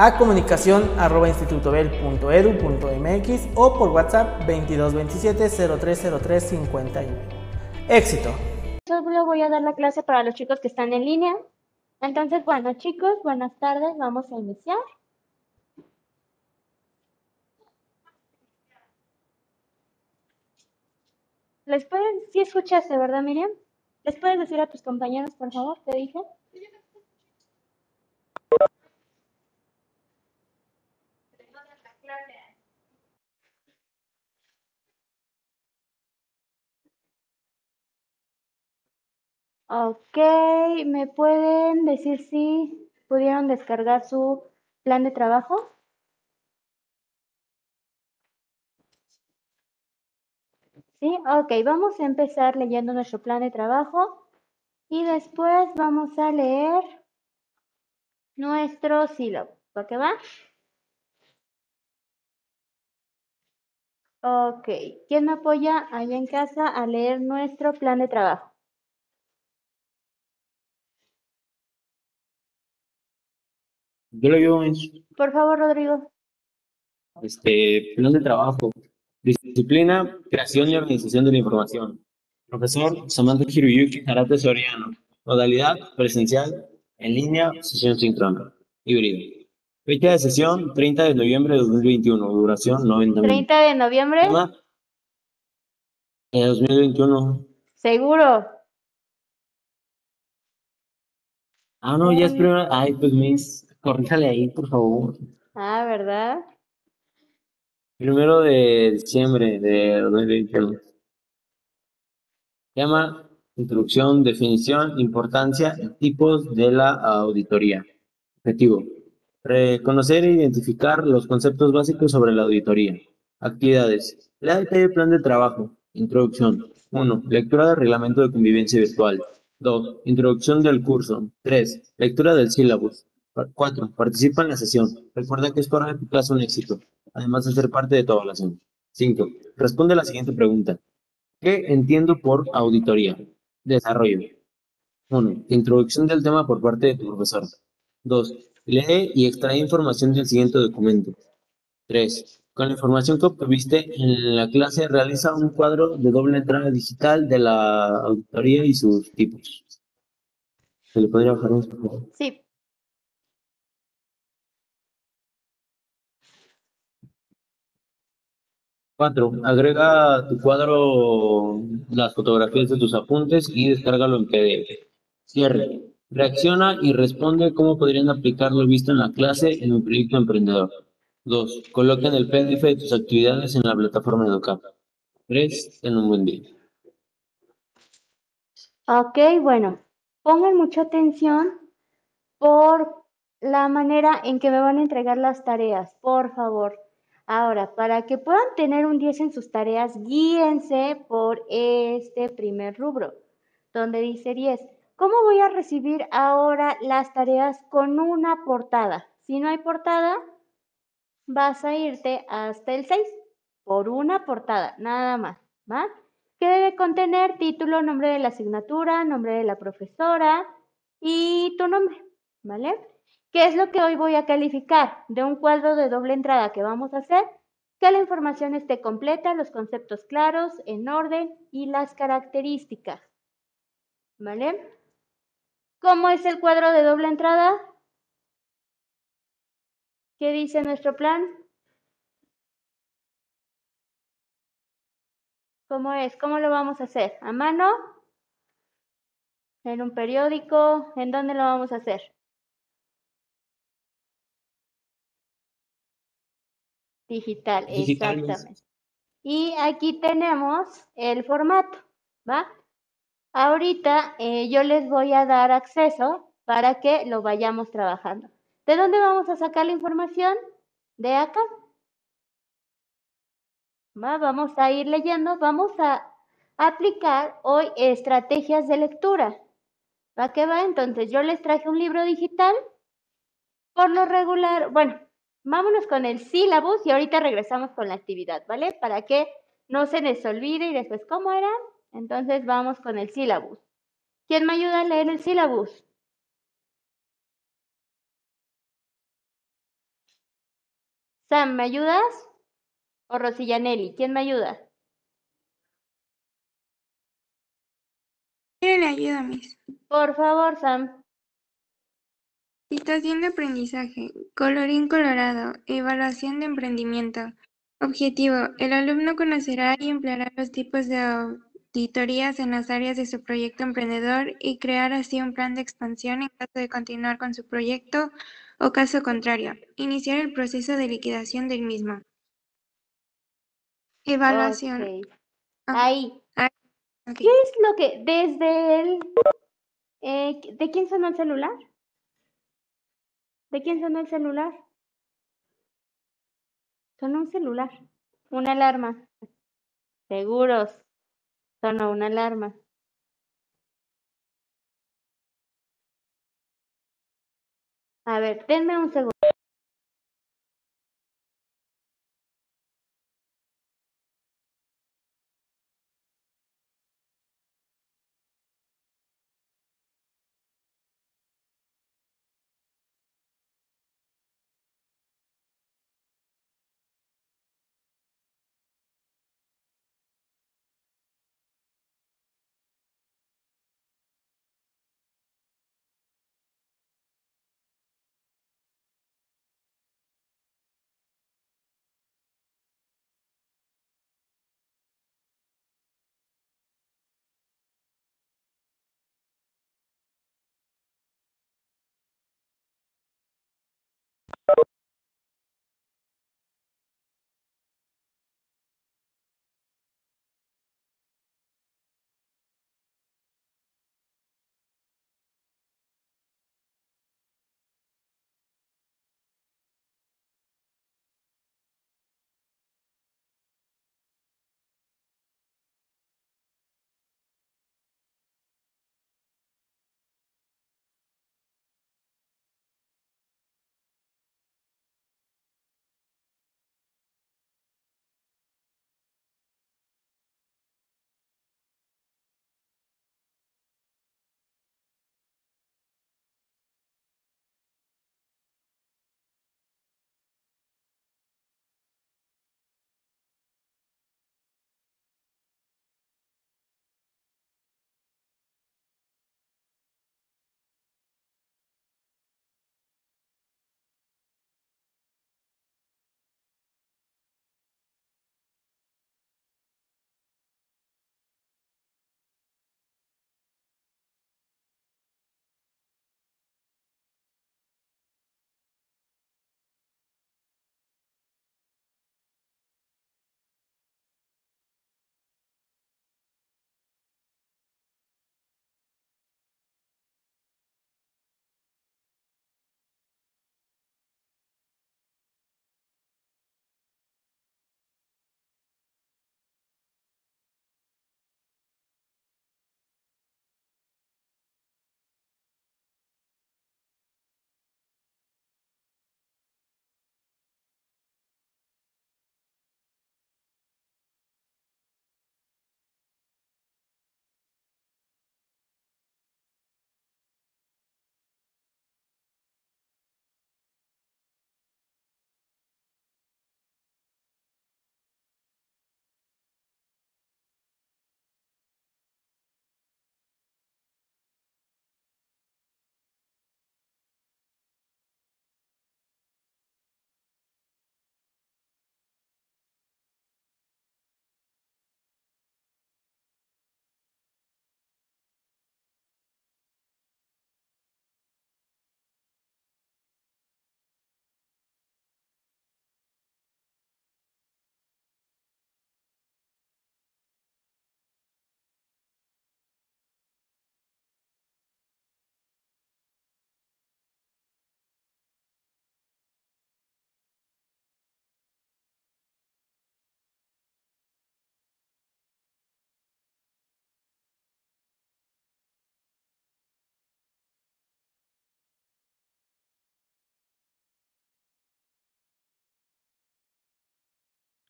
a comunicación arroba institutobel.edu.mx o por WhatsApp 2227 0303 Éxito. Yo voy a dar la clase para los chicos que están en línea. Entonces, bueno, chicos, buenas tardes. Vamos a iniciar. ¿Les puedes, si escuchaste, verdad, Miriam? ¿Les puedes decir a tus compañeros, por favor, qué dije? Ok, ¿me pueden decir si pudieron descargar su plan de trabajo? Sí, ok, vamos a empezar leyendo nuestro plan de trabajo y después vamos a leer nuestro sílabo. ¿Para qué va? Ok, ¿quién me apoya allá en casa a leer nuestro plan de trabajo? Yo lo ayudo en Por favor, Rodrigo. este plan de trabajo, disciplina, creación y organización de la información. Profesor Samantha Hiruyuki Harate Soriano. Modalidad presencial, en línea, sesión síncrona, híbrido. Fecha de sesión 30 de noviembre de 2021, duración 90 minutos. 30 de noviembre. Eh, 2021. Seguro. Ah, no, ya es primera. Ay, pues mis, corríjale ahí, por favor. Ah, ¿verdad? Primero de diciembre de 2021. Tema, introducción, definición, importancia y tipos de la auditoría. Objetivo. Reconocer e identificar los conceptos básicos sobre la auditoría. Actividades. Lea detalle plan de trabajo. Introducción. 1. Lectura del reglamento de convivencia virtual. 2. Introducción del curso. 3. Lectura del sílabus. 4. Participa en la sesión. Recuerda que hará de tu clase un éxito, además de ser parte de tu evaluación. 5. Responde a la siguiente pregunta. ¿Qué entiendo por auditoría? Desarrollo. 1. Introducción del tema por parte de tu profesor. 2. Lee y extrae información del siguiente documento. 3. Con la información que obtuviste en la clase, realiza un cuadro de doble entrada digital de la auditoría y sus tipos. ¿Se le podría bajar un poco? Sí. Cuatro, agrega a tu cuadro las fotografías de tus apuntes y descárgalo en PDF. Cierre. Reacciona y responde cómo podrían aplicar lo visto en la clase en un proyecto emprendedor. 2. Coloca en el PDF de tus actividades en la plataforma Educap. 3. Ten un buen día. Ok, bueno, pongan mucha atención por la manera en que me van a entregar las tareas, por favor. Ahora, para que puedan tener un 10 en sus tareas, guíense por este primer rubro, donde dice 10. ¿Cómo voy a recibir ahora las tareas con una portada? Si no hay portada, vas a irte hasta el 6 por una portada, nada más, ¿va? Que debe contener título, nombre de la asignatura, nombre de la profesora y tu nombre, ¿vale? ¿Qué es lo que hoy voy a calificar? De un cuadro de doble entrada que vamos a hacer, que la información esté completa, los conceptos claros, en orden y las características. ¿Vale? ¿Cómo es el cuadro de doble entrada? ¿Qué dice nuestro plan? ¿Cómo es? ¿Cómo lo vamos a hacer? ¿A mano? ¿En un periódico? ¿En dónde lo vamos a hacer? Digital, exactamente. Y aquí tenemos el formato, ¿va? Ahorita eh, yo les voy a dar acceso para que lo vayamos trabajando. ¿De dónde vamos a sacar la información? De acá. ¿va? Vamos a ir leyendo, vamos a aplicar hoy estrategias de lectura. ¿Va qué va? Entonces yo les traje un libro digital. Por lo regular, bueno, vámonos con el sílabus y ahorita regresamos con la actividad, ¿vale? Para que no se les olvide y después, ¿cómo era? Entonces vamos con el sílabus. ¿Quién me ayuda a leer el sílabus? Sam, ¿me ayudas? O Rosillanelli, ¿quién me ayuda? ¿Quién le ayuda, Miss? Por favor, Sam. Situación de aprendizaje. Colorín colorado. Evaluación de emprendimiento. Objetivo. El alumno conocerá y empleará los tipos de auditorías en las áreas de su proyecto emprendedor y crear así un plan de expansión en caso de continuar con su proyecto o caso contrario, iniciar el proceso de liquidación del mismo. Evaluación. Ah, Ahí. ok. ¿Qué es lo que desde el... eh, ¿De quién sonó el celular? ¿De quién sonó el celular? Sonó un celular. Una alarma. Seguros. Sonó una alarma. A ver, denme un segundo.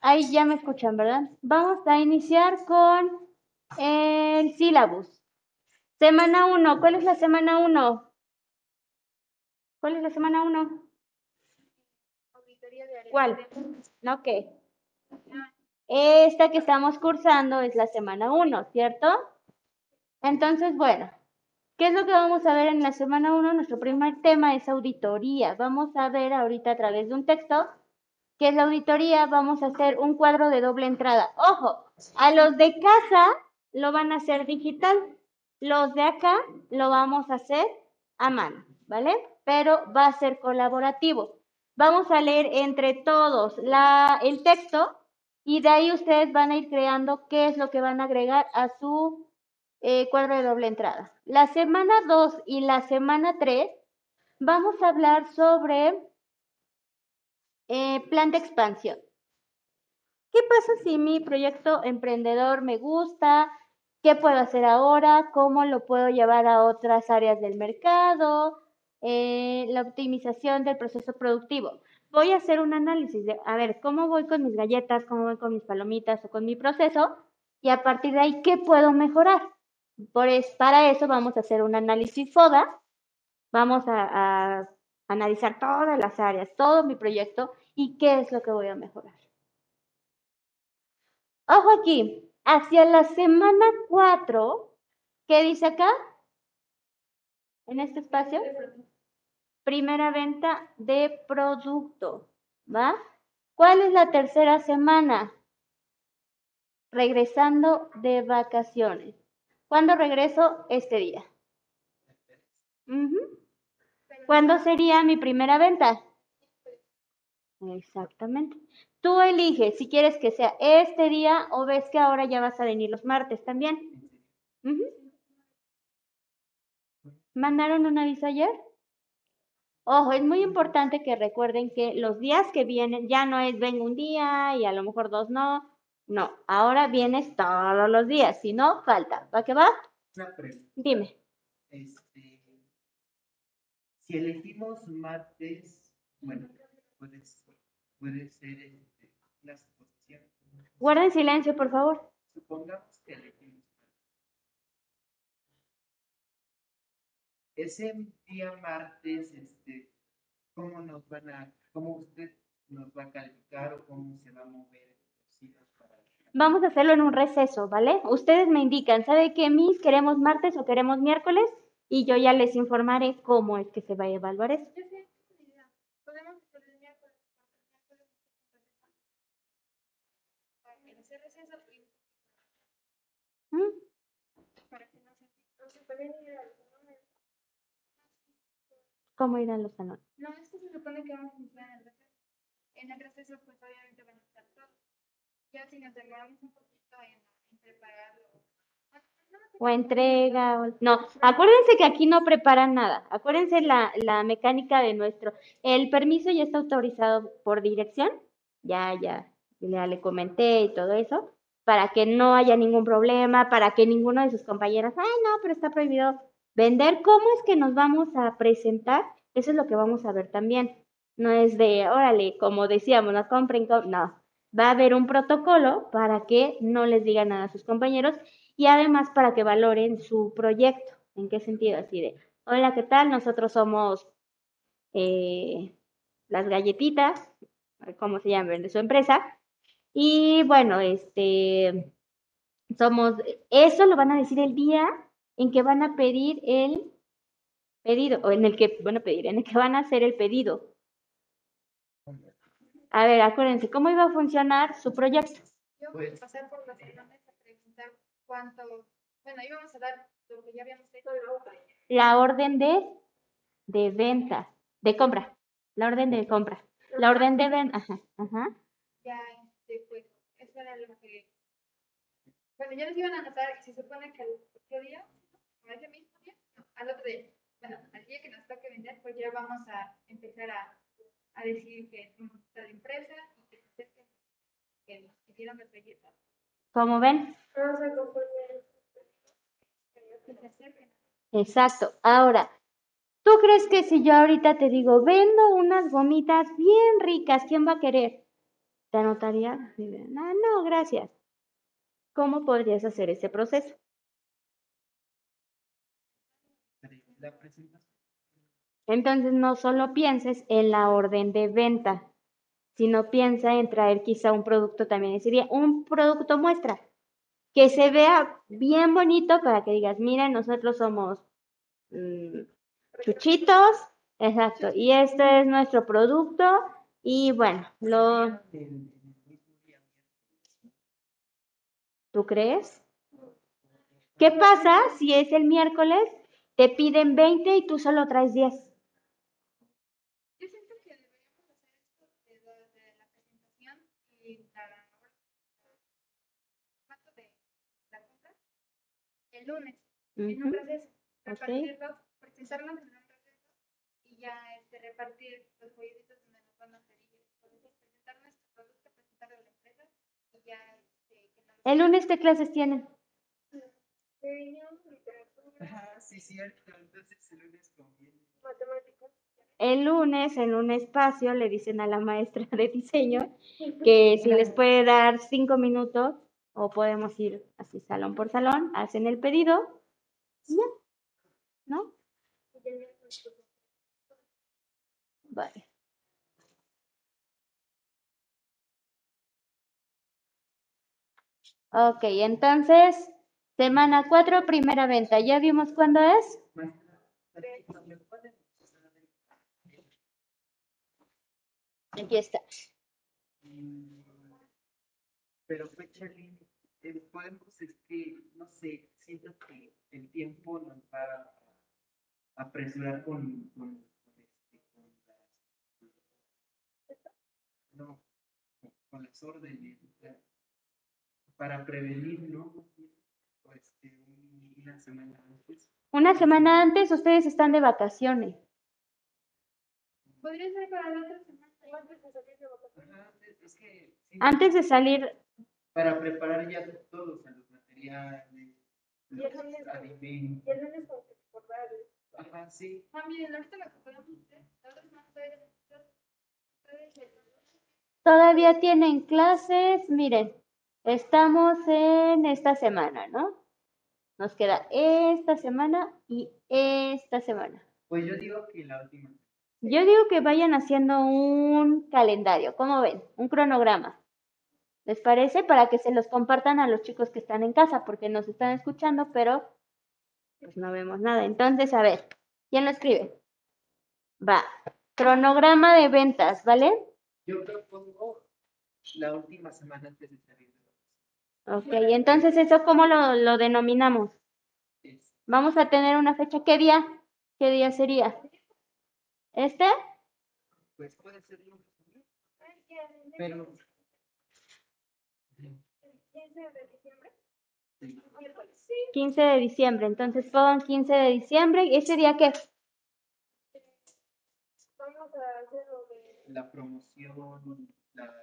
Ahí ya me escuchan, ¿verdad? Vamos a iniciar con el sílabus. Semana 1. ¿Cuál es la semana 1? ¿Cuál es la semana 1? ¿Cuál? ¿No qué? Esta que estamos cursando es la semana 1, ¿cierto? Entonces, bueno, ¿qué es lo que vamos a ver en la semana 1? Nuestro primer tema es auditoría. Vamos a ver ahorita a través de un texto qué es la auditoría. Vamos a hacer un cuadro de doble entrada. Ojo, a los de casa lo van a hacer digital. Los de acá lo vamos a hacer a mano, ¿vale? Pero va a ser colaborativo. Vamos a leer entre todos la, el texto y de ahí ustedes van a ir creando qué es lo que van a agregar a su eh, cuadro de doble entrada. La semana 2 y la semana 3 vamos a hablar sobre eh, plan de expansión. ¿Qué pasa si mi proyecto emprendedor me gusta? ¿Qué puedo hacer ahora? ¿Cómo lo puedo llevar a otras áreas del mercado? Eh, la optimización del proceso productivo. Voy a hacer un análisis de, a ver, cómo voy con mis galletas, cómo voy con mis palomitas o con mi proceso y a partir de ahí, ¿qué puedo mejorar? Por para eso vamos a hacer un análisis FODA, vamos a, a analizar todas las áreas, todo mi proyecto y qué es lo que voy a mejorar. Ojo aquí, hacia la semana 4, ¿qué dice acá? En este espacio. Primera venta de producto, ¿va? ¿Cuál es la tercera semana? Regresando de vacaciones. ¿Cuándo regreso? Este día. ¿Cuándo sería mi primera venta? Exactamente. Tú eliges si quieres que sea este día o ves que ahora ya vas a venir los martes también. ¿Mandaron un aviso ayer? Ojo, es muy importante que recuerden que los días que vienen ya no es vengo un día y a lo mejor dos no. No, ahora vienes todos los días, si no, falta. ¿Va que va? Dime. Este, si elegimos martes, bueno, puede ser, puede ser este, la suposición. Guarden silencio, por favor. Supongamos que elegimos ese día martes, este, ¿cómo nos van a, cómo usted nos va a calificar o cómo se va a mover? Vamos a hacerlo en un receso, ¿vale? Ustedes me indican, ¿sabe qué, Miss? ¿Queremos martes o queremos miércoles? Y yo ya les informaré cómo es que se va a evaluar eso. ¿Mm? ¿Cómo irán los salones? No, es que se supone que vamos a entrar en el receso. En el receso, pues obviamente van a estar todos. Ya si nos demoramos un poquito en, prepararlo. O entrega, o... no, acuérdense que aquí no preparan nada, acuérdense la, la mecánica de nuestro, el permiso ya está autorizado por dirección, ya, ya, ya le comenté y todo eso, para que no haya ningún problema, para que ninguno de sus compañeros, ay, no, pero está prohibido vender. ¿Cómo es que nos vamos a presentar? Eso es lo que vamos a ver también. No es de, órale, como decíamos, nos compren, no. Va a haber un protocolo para que no les digan nada a sus compañeros y además para que valoren su proyecto. ¿En qué sentido? Así de, hola, ¿qué tal? Nosotros somos eh, las galletitas, ¿cómo se llaman? De su empresa. Y bueno, este, somos, eso lo van a decir el día en que van a pedir el pedido, o en el que van a pedir, en el que van a hacer el pedido. A ver, acuérdense, ¿cómo iba a funcionar su proyecto? Yo voy a pasar por las a preguntar cuánto, bueno, íbamos a dar lo que ya habíamos hecho. La orden de, de venta, de compra. La orden de compra. La orden de venta. Ajá, ajá. Ya, que, bueno, ya nos iban a anotar se supone que al otro día, ¿no? mismo día, al otro día, bueno, al día que nos toque vender, pues ya vamos a empezar a, a decir que somos tal empresa y que acerquen, que nos hicieron las belletas. ¿Cómo ven? Que. Exacto. Ahora, ¿tú crees que si yo ahorita te digo, vendo unas gomitas bien ricas, ¿quién va a querer? ¿Te anotaría? Ah, no, gracias. ¿Cómo podrías hacer ese proceso? Entonces no solo pienses en la orden de venta, sino piensa en traer quizá un producto también. Sería un producto muestra que se vea bien bonito para que digas, mira, nosotros somos mm, chuchitos, exacto, y este es nuestro producto y bueno, lo. ¿tú crees? ¿Qué pasa si es el miércoles, te piden 20 y tú solo traes 10? Yo siento que deberíamos hacer esto de, la- presentación y la formato de la compra el lunes en un proceso, repartirlos, presentarlos en un proceso y ya este, repartir los folletitos donde nos van a pedir, por eso, presentar nuestro producto, presentarlo a la empresa y ya este, que nos ¿El lunes qué clases tienen? Sí, cierto. Entonces el lunes conviene. El lunes en un espacio le dicen a la maestra de diseño que si les puede dar cinco minutos o podemos ir así salón por salón, hacen el pedido y ya, ¿no? Vale. Ok, entonces, semana 4, primera venta. ¿Ya vimos cuándo es? Aquí está. Pero fecha límite, eh, podemos, es que, no sé, siento que el tiempo nos va a apresurar con, con, con no, con- las órdenes, para prevenir, ¿no? O este, un- una semana antes. Una semana antes ustedes están de vacaciones. Podría ser para la otra semana. Ajá, es- es que sí, Antes de salir, para preparar ya todo, o sea, los materiales, los alimentos. Ajá, sí. Ah, miren, ahorita la otra semana todavía ustedes el todavía tienen clases. Miren, estamos en esta semana, ¿no? Nos queda esta semana y esta semana. Pues yo digo que la última. Yo digo que vayan haciendo un calendario, ¿cómo ven? Un cronograma. ¿Les parece? Para que se los compartan a los chicos que están en casa, porque nos están escuchando, pero pues no vemos nada. Entonces, a ver, ¿quién lo escribe? Va. Cronograma de ventas, ¿vale? Yo propongo la última semana antes de salir Ok, entonces eso cómo lo, lo denominamos? Vamos a tener una fecha. ¿Qué día? ¿Qué día sería? ¿Este? Pues puede ser ¿no? Pero. Sí. 15 de diciembre. Entonces pongan 15 de diciembre. ¿Y ese día qué? La promoción, la,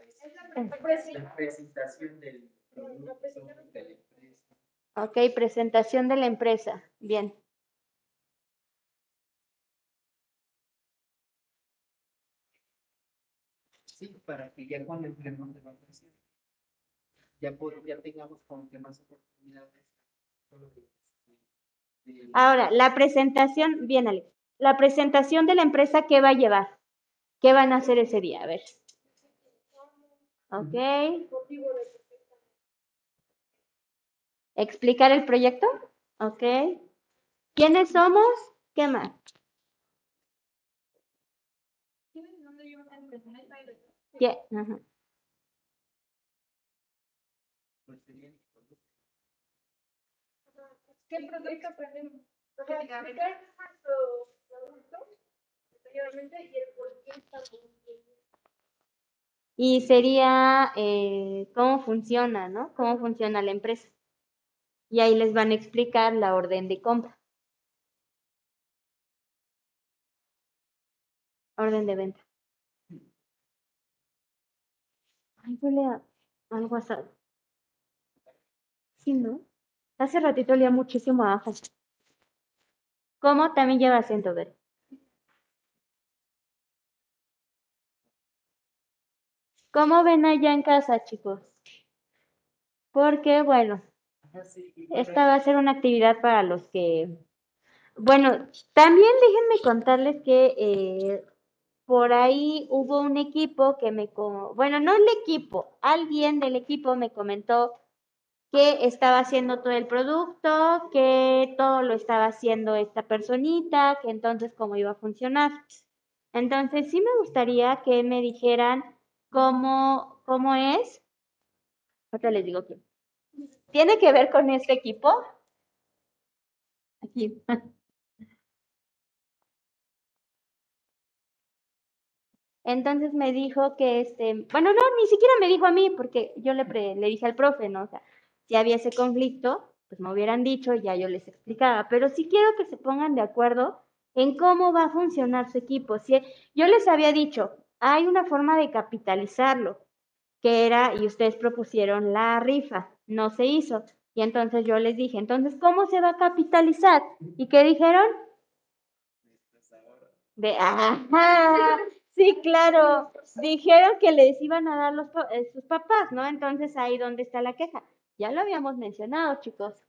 Eh. la presentación del la. Ok, presentación de la empresa. Bien. Sí, para que ya cuando entremos de vacaciones, ya, pod- ya tengamos como que más oportunidades. de- de- Ahora, la presentación, bien, Alex. La presentación de la empresa, ¿qué va a llevar? ¿Qué van a hacer ese día? A ver. Ok. ¿Explicar el proyecto? Ok. ¿Quiénes somos? ¿Qué más? ¿Qué? Ajá. ¿Qué producto aprendemos? Explicar nuestro producto y el por qué está Y sería eh, cómo funciona, ¿no? Cómo funciona la empresa. Y ahí les van a explicar la orden de compra. Orden de venta. Ay, huele a algo asado. Sí, ¿no? Hace ratito olía muchísimo a. ¿Cómo? También lleva acento, ver. ¿Cómo ven allá en casa, chicos? Porque, bueno, esta va a ser una actividad para los que... Bueno, también déjenme contarles que eh, por ahí hubo un equipo que me... Bueno, no el equipo, alguien del equipo me comentó que estaba haciendo todo el producto, que todo lo estaba haciendo esta personita, que entonces cómo iba a funcionar. Entonces sí me gustaría que me dijeran cómo, cómo es. Ahorita les digo que. ¿Tiene que ver con este equipo? Aquí. Entonces me dijo que este, bueno, no, ni siquiera me dijo a mí, porque yo le, le dije al profe, ¿no? O sea, si había ese conflicto, pues me hubieran dicho y ya yo les explicaba. Pero sí quiero que se pongan de acuerdo en cómo va a funcionar su equipo. Si, yo les había dicho, hay una forma de capitalizarlo, que era, y ustedes propusieron la rifa, no se hizo. Y entonces yo les dije, entonces, ¿cómo se va a capitalizar? ¿Y qué dijeron? De, ajá, sí, claro. Dijeron que les iban a dar los, eh, sus papás, ¿no? Entonces ahí donde está la queja. Ya lo habíamos mencionado, chicos.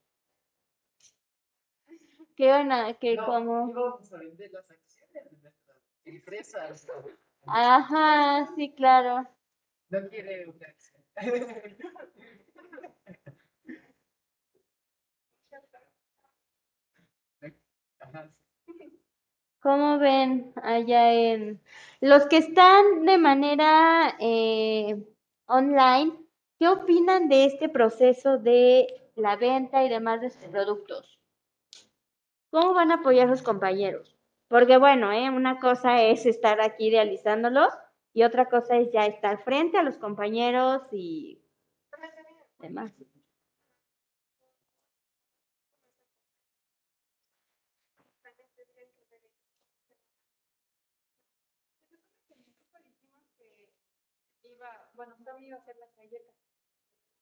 ¿Qué onda? Que No, como... íbamos a vender las acciones de nuestras empresas. Ajá, sí, claro. No quiere una acción. ¿Cómo ven allá en los que están de manera eh, online? ¿Qué opinan de este proceso de la venta y demás de sus productos? ¿Cómo van a apoyar a sus compañeros? Porque bueno, ¿eh? una cosa es estar aquí realizándolos y otra cosa es ya estar frente a los compañeros y demás. iba, bueno, iba a hacer las galletas.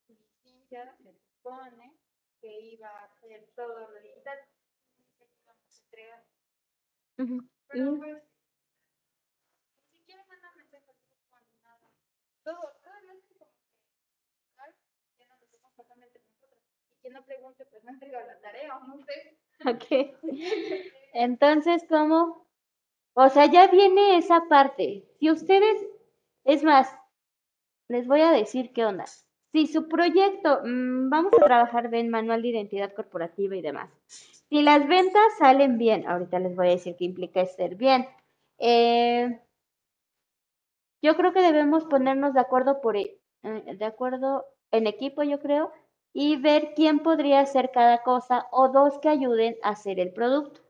Y Cintia se supone que iba a hacer todo lo digital. Entregar. Pero pues, ni siquiera mandan mensajes nada. Todo, todo lo hacen como que, ¿sabes? ya nos lo estamos pasando entre nosotros. Y quien no pregunte, pues no entrega la tarea, no sé. Ok. Entonces, ¿cómo? O sea, ya viene esa parte. Si ustedes, es más, les voy a decir qué onda. Si su proyecto, mm, vamos a trabajar en manual de identidad corporativa y demás. Si las ventas salen bien, ahorita les voy a decir qué implica ser bien. Eh, yo creo que debemos ponernos de acuerdo por, e- eh, de acuerdo en equipo, yo creo, y ver quién podría hacer cada cosa o dos que ayuden a hacer el producto.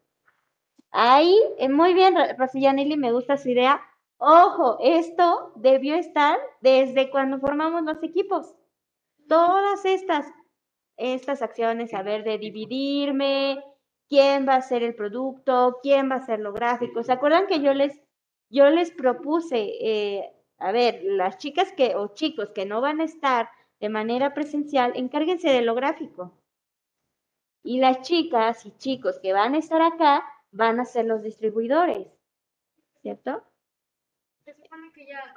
Ahí, eh, muy bien, Ro- Rosiyanili, me gusta su idea. Ojo, esto debió estar desde cuando formamos los equipos. Todas estas, estas acciones, a ver, de dividirme, quién va a hacer el producto, quién va a hacer lo gráfico. ¿Se acuerdan que yo les, yo les propuse, eh, a ver, las chicas que, o chicos que no van a estar de manera presencial, encárguense de lo gráfico. Y las chicas y chicos que van a estar acá van a ser los distribuidores, ¿cierto? Se supone que ya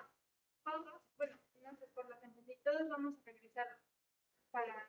todos, bueno, no sé por la gente, todos vamos a regresar para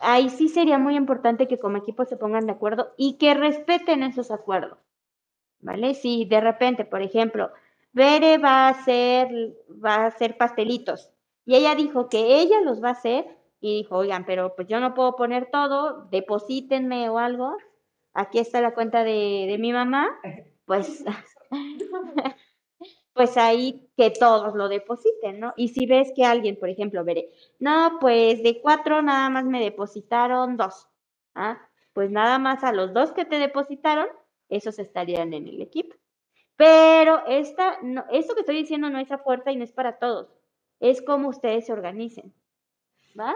Ahí sí sería muy importante que como equipo se pongan de acuerdo y que respeten esos acuerdos. ¿Vale? Si de repente, por ejemplo, Bere va a hacer, va a hacer pastelitos y ella dijo que ella los va a hacer y dijo, oigan, pero pues yo no puedo poner todo, deposítenme o algo. Aquí está la cuenta de, de mi mamá. Pues pues ahí que todos lo depositen, ¿no? Y si ves que alguien, por ejemplo, veré, no, pues de cuatro nada más me depositaron dos, ¿ah? Pues nada más a los dos que te depositaron, esos estarían en el equipo. Pero esta, no, esto que estoy diciendo no es a fuerza y no es para todos, es como ustedes se organicen, ¿va?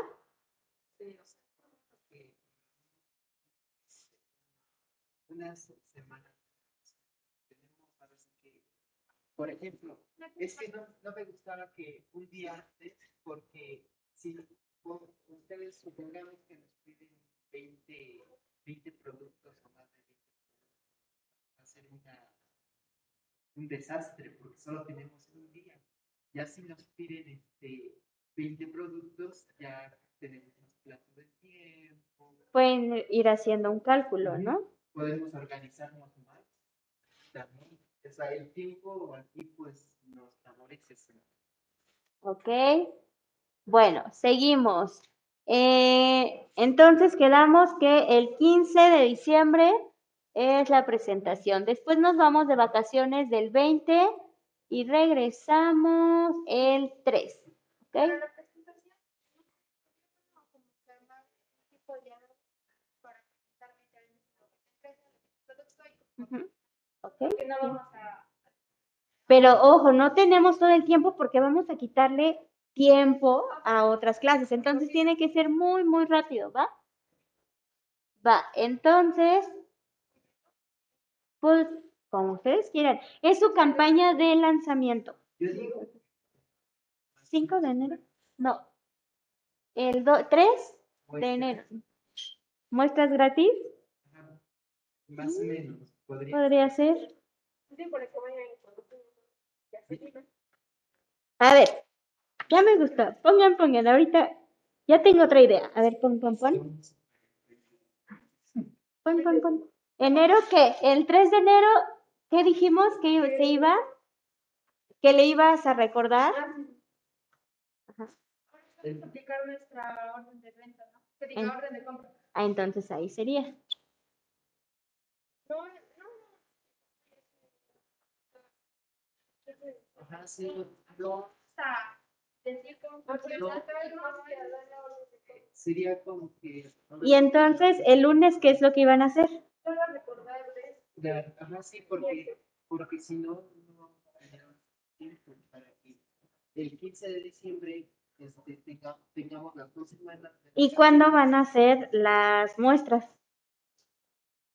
Unas semanas tenemos a veces que, por ejemplo, es que no, no me gustaba que un día antes, porque si ustedes supongamos que nos piden 20, 20 productos o más de 20 productos, va a ser una, un desastre porque solo tenemos un día. Ya si nos piden este 20 productos, ya tenemos más plazo de tiempo, Pueden ir haciendo un cálculo, ¿no? podemos organizarnos más también. O sea, el tiempo aquí pues nos favorece. Ok. Bueno, seguimos. Eh, entonces quedamos que el 15 de diciembre es la presentación. Después nos vamos de vacaciones del 20 y regresamos el 3. ¿Ok? Y Ujú. Ok. que no vamos a Pero ojo, no tenemos todo el tiempo porque vamos a quitarle tiempo a otras clases. Entonces tiene que ser muy, muy rápido, ¿va? Va, entonces, pues, como ustedes quieran. Es su campaña de lanzamiento. Yo digo, 5 de enero. No. El 3 de enero. ¿Muestras gratis? ajá, más o menos, podría Podría ser. Sí, por eso voy a ir con ya se dijo. A ver, ya me gustó. Pongan, pongan. Ahorita ya tengo otra idea. A ver, pon, pon, pon. Pon, pon, pon. ¿Enero qué? El 3 de enero, ¿qué dijimos que se iba? ¿Que le ibas a recordar? Ajá. Aplicar nuestra orden de ¿no? Que diga En- orden de compra. Ah, entonces ahí sería no, no. Ajá, sí, no, Hasta decir cómo funciona No. todo el la orden de compra. sería como que... Y entonces, el lunes, ¿qué es lo que iban a hacer? Solo recordarles Ajá, sí, porque, porque si no, no vamos a tener tiempo para que el 15 de diciembre este, tenga- tengamos las dos semanas. ¿Y cuándo van a hacer las muestras?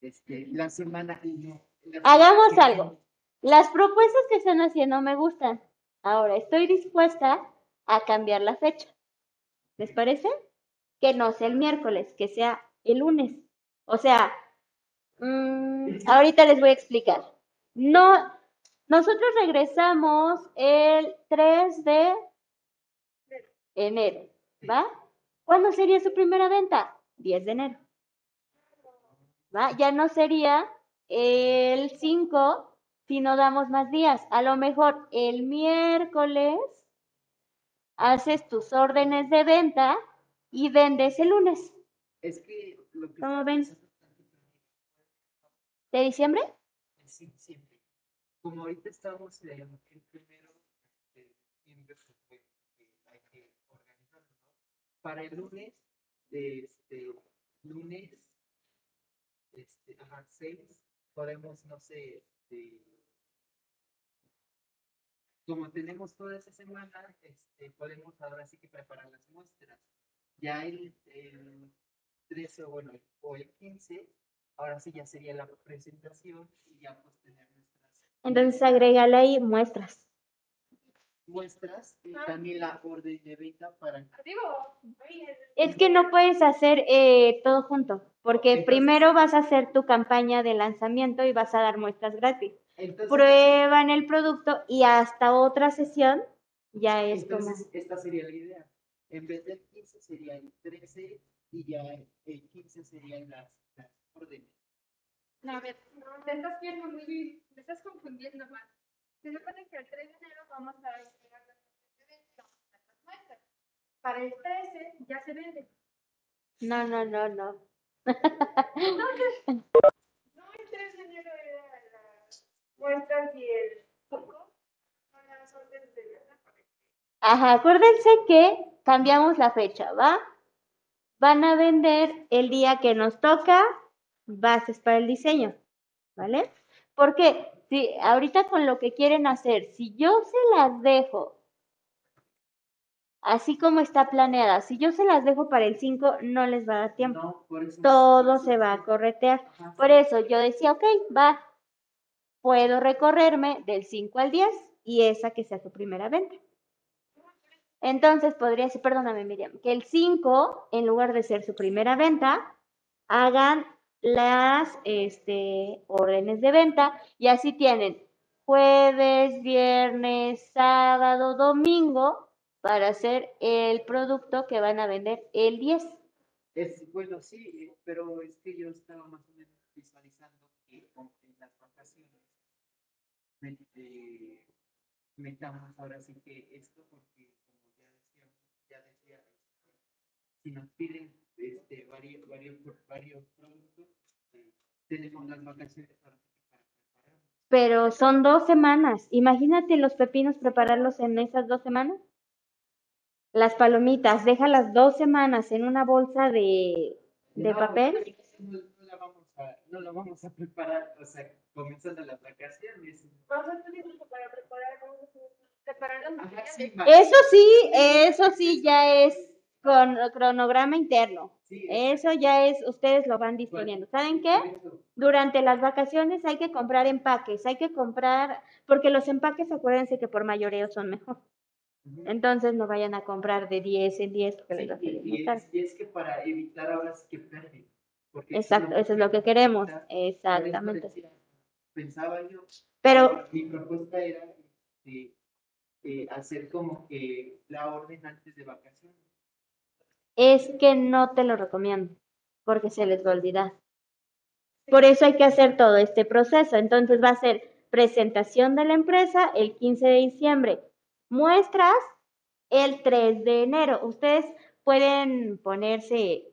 Este, la semana y no. la Hagamos semana algo. Las propuestas que están haciendo me gustan. Ahora, estoy dispuesta a cambiar la fecha. ¿Les parece? Que no sea el miércoles, que sea el lunes. O sea, mm, ahorita les voy a explicar. No, nosotros regresamos el 3 de enero, ¿va? ¿Cuándo sería su primera venta? 10 de enero. ¿Va? Ya no sería el 5 si no damos más días. A lo mejor el miércoles haces tus órdenes de venta y vendes el lunes Es que lo que ¿Cómo ven? de diciembre. sí, siempre. Como ahorita estamos en el primero de diciembre, pues, hay que organizarlo, ¿no? Para el lunes, de este, lunes, este, ajá, 6, podemos, no sé, este, como tenemos toda esa semana, este, podemos ahora sí que preparar las muestras. Ya el, el 13 o bueno, el- o el 15, ahora sí ya sería la presentación y ya pues tener nuestras Entonces agrégale ahí muestras. muestras y también la orden de venta para Es que no puedes hacer eh, todo junto, porque Entonces- primero vas a hacer tu campaña de lanzamiento y vas a dar muestras gratis. Entonces, Prueban el producto y hasta otra sesión ya es como... entonces esta sería la idea. En vez del 15 sería el 13 y ya el 15 serían las, las órdenes. No, a ver, te estás viendo muy, te estás confundiendo mal. Se supone que el 3 de enero vamos a entregar las muestras. Para el 13 ya se vende. No, no, no, no. Entonces, no el 3 de enero muestras y el 5 son las órdenes de. Ajá, acuérdense que cambiamos la fecha, ¿va? Van a vender el día que nos toca bases para el diseño, ¿vale? Porque si ahorita con lo que quieren hacer, si yo se las dejo así como está planeada, si yo se las dejo para el 5, no les va a dar tiempo. No, por eso. Todo se va a corretear. Ajá, Por eso yo decía, ok, va, puedo recorrerme del 5 al 10 y esa que sea su primera venta. Entonces podría ser, perdóname Miriam, que el 5, en lugar de ser su primera venta, hagan las este, órdenes de venta y así tienen jueves, viernes, sábado, domingo para hacer el producto que van a vender el 10. Es, bueno, sí, pero es que yo estaba más o menos visualizando que con- me- eh, metamos ahora sí que esto porque como ya decíamos, ya decía, este, si nos piden este, varios, varios, varios productos, eh, tenemos las vacaciones para preparar. Pero son dos semanas. Imagínate los pepinos prepararlos en esas dos semanas. Las palomitas, déjalas dos semanas en una bolsa de, de No, papel. No la vamos a, no la vamos a preparar, o sea, comenzando las vacaciones. Para preparar, vamos a preparar sí, Eso sí, eso sí ya es con cronograma interno. sí, Eso ya es, ustedes lo van disponiendo. ¿Saben qué? Durante las vacaciones hay que comprar empaques, hay que comprar, porque los empaques acuérdense que por mayoreo son mejor. Entonces no vayan a comprar de 10 en 10 porque Sí, y, y es, y es que para evitar ahora sí que porque Exacto, eso es lo que queremos. Exactamente. Pensaba yo, Pero mi propuesta era este, eh, hacer como que la orden antes de vacaciones. es que no te lo recomiendo porque se les va a olvidar. Por eso hay que hacer todo este proceso. Entonces va a ser presentación de la empresa el 15 de diciembre, muestras el 3 de enero. Ustedes pueden ponerse,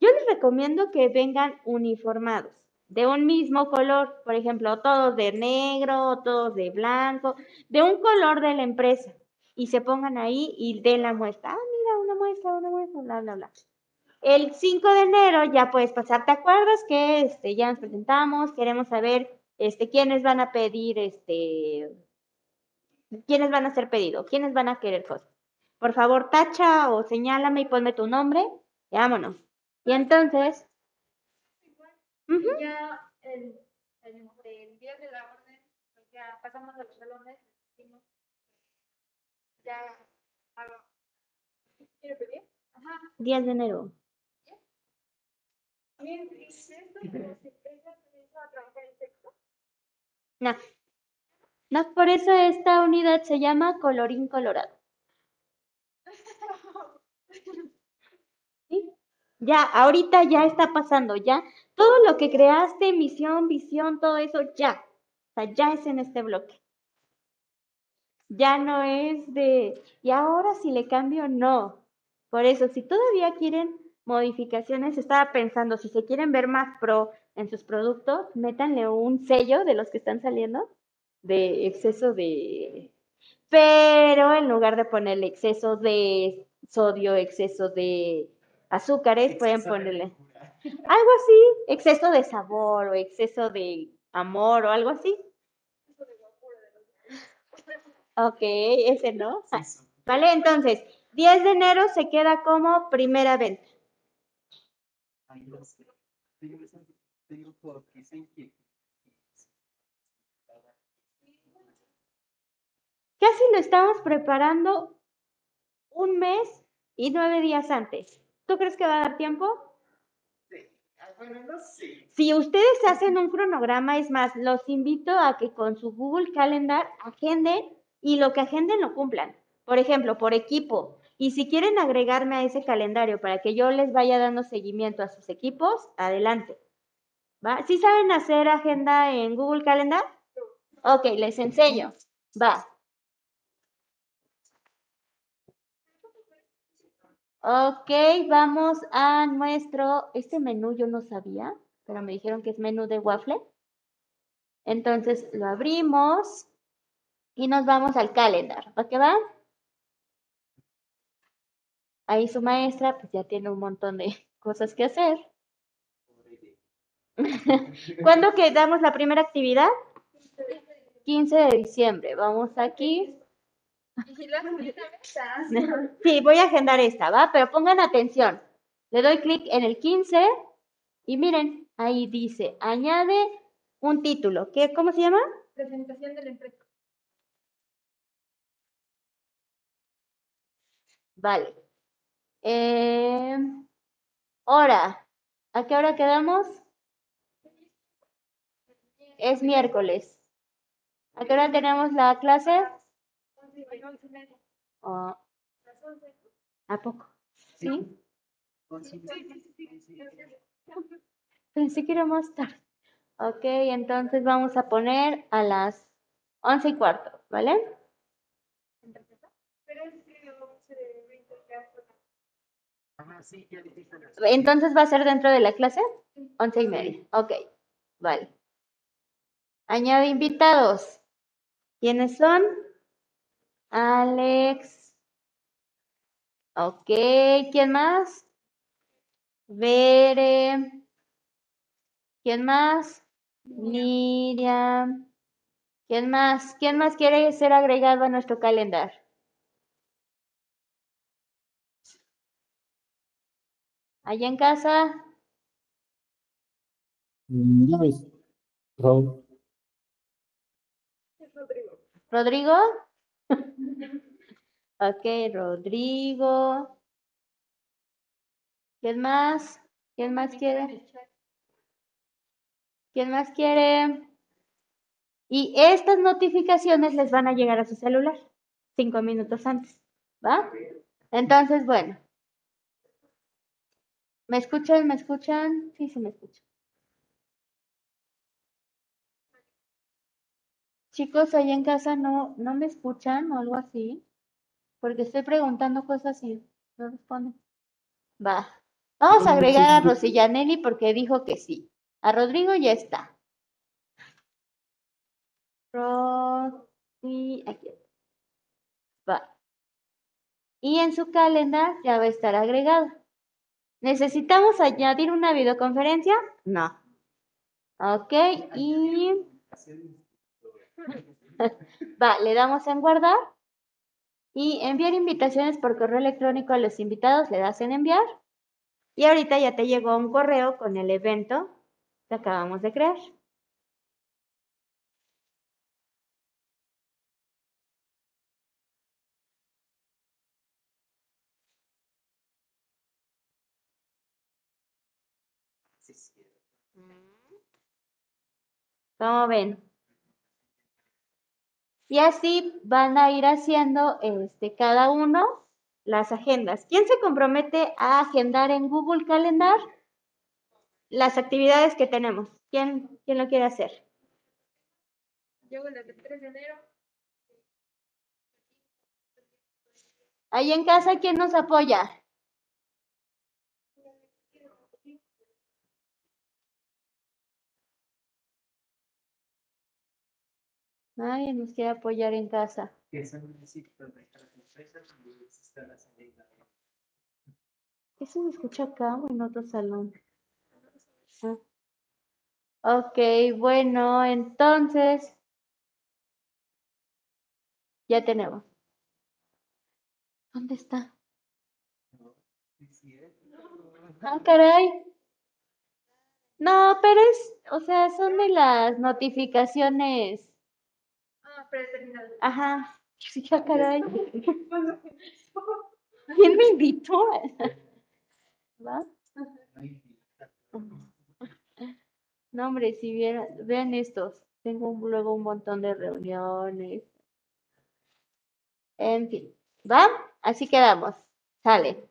yo les recomiendo que vengan uniformados, de un mismo color, por ejemplo, todos de negro, todos de blanco, de un color de la empresa, y se pongan ahí y den la muestra. Ah, mira, una muestra, una muestra, bla, bla, bla. El 5 de enero ya puedes pasar, ¿te acuerdas que este, ya nos presentamos? Queremos saber este, quiénes van a pedir, este, quiénes van a hacer pedido, quiénes van a querer cosas. Por favor, tacha o señálame y ponme tu nombre y vámonos. Y entonces, ujú, Ya el, el, el día de la orden, pues ya pasamos a los salones, decimos, ya hago. ¿Quiere pedir? Ajá. 10 de enero. Bien, y esto, a trabajar en sexto, No. No, por eso esta unidad se llama colorín colorado. Ya, ahorita ya está pasando, ya. Todo lo que creaste, misión, visión, todo eso, ya. O sea, ya es en este bloque. Ya no es de, y ahora si le cambio, no. Por eso, si todavía quieren modificaciones, estaba pensando, si se quieren ver más pro en sus productos, métanle un sello de los que están saliendo de exceso de... Pero en lugar de ponerle exceso de sodio, exceso de azúcares, pueden Exceso ponerle algo así, exceso de sabor o exceso de amor o algo así. Ok, ese no. Son- Vale, entonces, 10 de enero se queda como primera venta. Casi lo estamos preparando un mes y nueve días antes. ¿Tú crees que va a dar tiempo? Sí, Bueno, no sé. Si ustedes hacen un cronograma, es más, los invito a que con su Google Calendar agenden y lo que agenden lo cumplan. Por ejemplo, por equipo. Y si quieren agregarme a ese calendario para que yo les vaya dando seguimiento a sus equipos, adelante. ¿Va? ¿Sí saben hacer agenda en Google Calendar? Ok, les enseño. Va. Ok, vamos a nuestro, este menú yo no sabía, pero me dijeron que es menú de waffle. Entonces lo abrimos y nos vamos al calendar. ¿Va que va? Ahí su maestra pues ya tiene un montón de cosas que hacer. ¿Cuándo quedamos la primera actividad? 15 de diciembre. Vamos aquí. Y Sí, voy a agendar esta, ¿va? Pero pongan atención. Le doy clic en el 15 y miren, ahí dice, añade un título. ¿Qué, ¿Cómo se llama? presentación de la empresa. Vale. Eh, hora. ¿A qué hora quedamos? Es miércoles. ¿A qué hora tenemos la clase? Once y once y media. Oh. ¿A poco? Y Sí, sí, sí, sí. Pensé que era más tarde. Ok, entonces vamos a poner a las once y cuarto, ¿vale? Entonces va a ser dentro de la clase? Once y media. Ok, vale. Añade invitados. ¿Quiénes son? Alex. Ok, ¿quién más? Bere. ¿Quién más? Miriam. ¿Quién más? ¿Quién más quiere ser agregado a nuestro calendario? Allá en casa, favor. Rodrigo. ok, Rodrigo. ¿Quién más? ¿Quién más quiere? ¿Quién más quiere? Y estas notificaciones les van a llegar a su celular cinco minutos antes, ¿va? Entonces, bueno. ¿Me escuchan? ¿Me escuchan? Sí, sí me escuchan. Chicos, allá en casa no, no me escuchan o algo así, porque estoy preguntando cosas y no responden. Va. Vamos a agregar a Rosillanelli porque dijo que sí. A Rodrigo ya está. Rosy, aquí. Va. Y en su calendar ya va a estar agregado. ¿Necesitamos añadir una videoconferencia? No. Ok, y Va, le damos en guardar y enviar invitaciones por correo electrónico a los invitados, le das en enviar y ahorita ya te llegó un correo con el evento que acabamos de crear. ¿Cómo ven? Y así van a ir haciendo este, cada uno las agendas. ¿Quién se compromete a agendar en Google Calendar las actividades que tenemos? ¿Quién, quién lo quiere hacer? Llego el 3 de enero. Ahí en casa, ¿quién nos apoya? Nadie nos quiere apoyar en casa. ¿Eso se escucha acá o en otro salón? Ah. Ok, bueno, entonces ya tenemos. ¿Dónde está? Ah, caray. No, pero es, o sea, son de las notificaciones. Predeterminado. Ajá. Sí, ah, caray. ¿Quién me invitó? ¿Va? No, hombre, si vieran, vean estos. Tengo un- luego un montón de reuniones. En fin, ¿va? Así quedamos. Sale.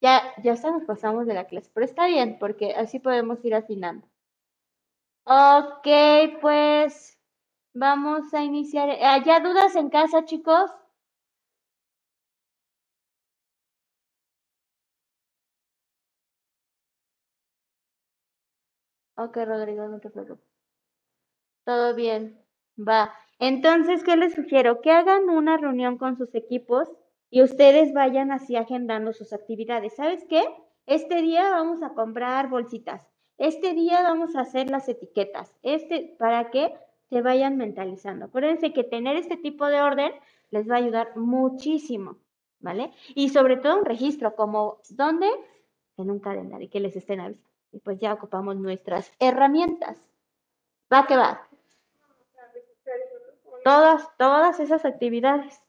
Ya, ya hasta nos pasamos de la clase, pero está bien, porque así podemos ir afinando. Ok, pues vamos a iniciar. Ah, ¿Ya dudas en casa, chicos? Ok, Rodrigo, no te preocupes. Todo bien. Va. Entonces, ¿qué les sugiero? Que hagan una reunión con sus equipos y ustedes vayan así agendando sus actividades. ¿Sabes qué? Este día vamos a comprar bolsitas. Este día vamos a hacer las etiquetas. Este, para que se vayan mentalizando. Acuérdense que tener este tipo de orden les va a ayudar muchísimo, ¿vale? Y sobre todo un registro, como ¿dónde? En un calendario, que les estén avisando. Y pues ya ocupamos nuestras herramientas. Va que va. Todas, todas esas actividades,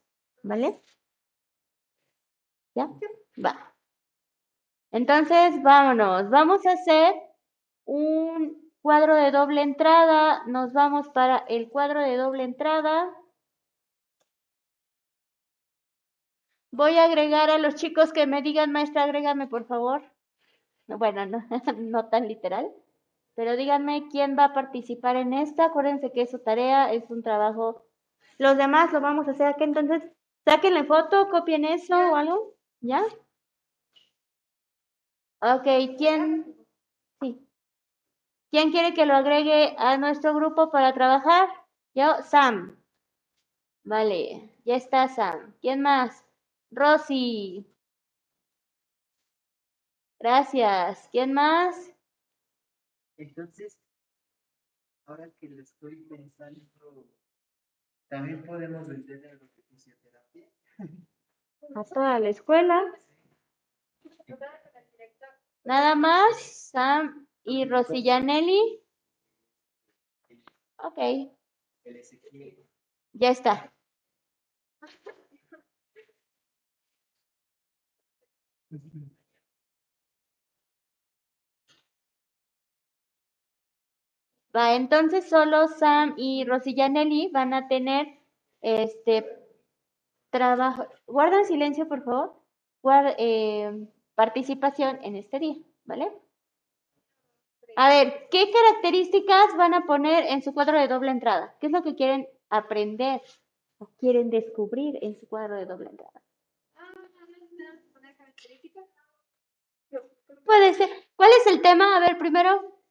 ¿vale? ¿Ya? Va. Entonces, vámonos. Vamos a hacer un cuadro de doble entrada. Nos vamos para el cuadro de doble entrada. Voy a agregar a los chicos que me digan, maestra, agrégame, por favor. Bueno, no, tan literal. Pero díganme quién va a participar en esta. Acuérdense que es su tarea, es un trabajo. Los demás lo vamos a hacer aquí. Entonces, sáquenle foto, copien eso o algo. ¿Ya? Ok, ¿quién? ¿Quién quiere que lo agregue a nuestro grupo para trabajar? Yo, Sam. Vale, ya está Sam. ¿Quién más? Rosy. Gracias. ¿Quién más? Entonces, ahora que lo estoy pensando, también podemos vender lo que fisioterapia. A toda la escuela. Nada más, Sam y Rosillanelli. Ok, ya está. Va, entonces solo Sam y Rosillanelli van a tener este trabajo. Guarda silencio, por favor. Guarda, eh, participación en este día, ¿vale? A ver, ¿qué características van a poner en su cuadro de doble entrada? ¿Qué es lo que quieren aprender o quieren descubrir en su cuadro de doble entrada? Puede ser. ¿Cuál es el tema? A ver, primero.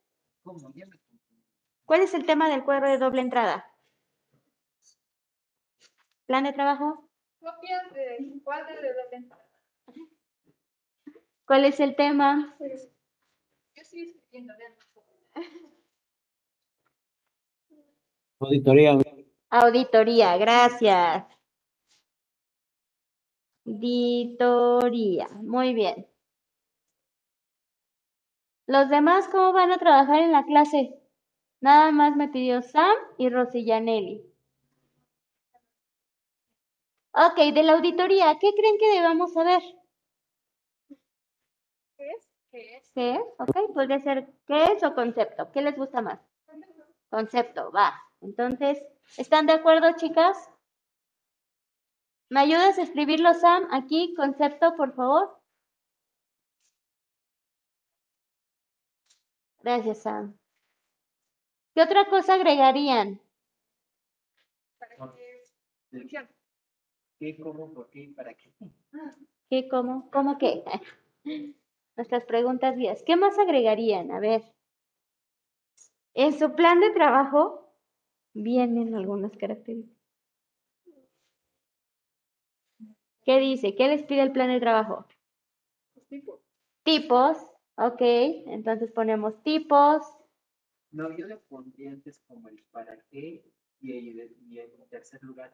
¿cuál es el tema del cuadro de doble entrada? ¿Plan de trabajo? Copias de cuadro de doble entrada. ¿Cuál es el tema? Auditoría. Auditoría, gracias. Auditoría, muy bien. ¿Los demás cómo van a trabajar en la clase? Nada más me pidió Sam y Rosillanelli. Ok, de la auditoría, ¿qué creen que debamos saber? ¿Qué es? ¿Qué es? Ok, podría ser ¿qué es o concepto? ¿Qué les gusta más? Concepto, va. Entonces, ¿están de acuerdo, chicas? ¿Me ayudas a escribirlo, Sam? Aquí, concepto, por favor. Gracias, Sam. ¿Qué otra cosa agregarían? Para que funcione. ¿Qué, cómo, por qué para qué? ¿Qué, cómo, cómo qué? Nuestras preguntas guías. ¿Qué más agregarían? A ver. En su plan de trabajo vienen algunas características. ¿Qué dice? ¿Qué les pide el plan de trabajo? Los tipos. Tipos. Ok, entonces ponemos tipos. No, yo le pondría antes como el para qué y, el- y en tercer lugar.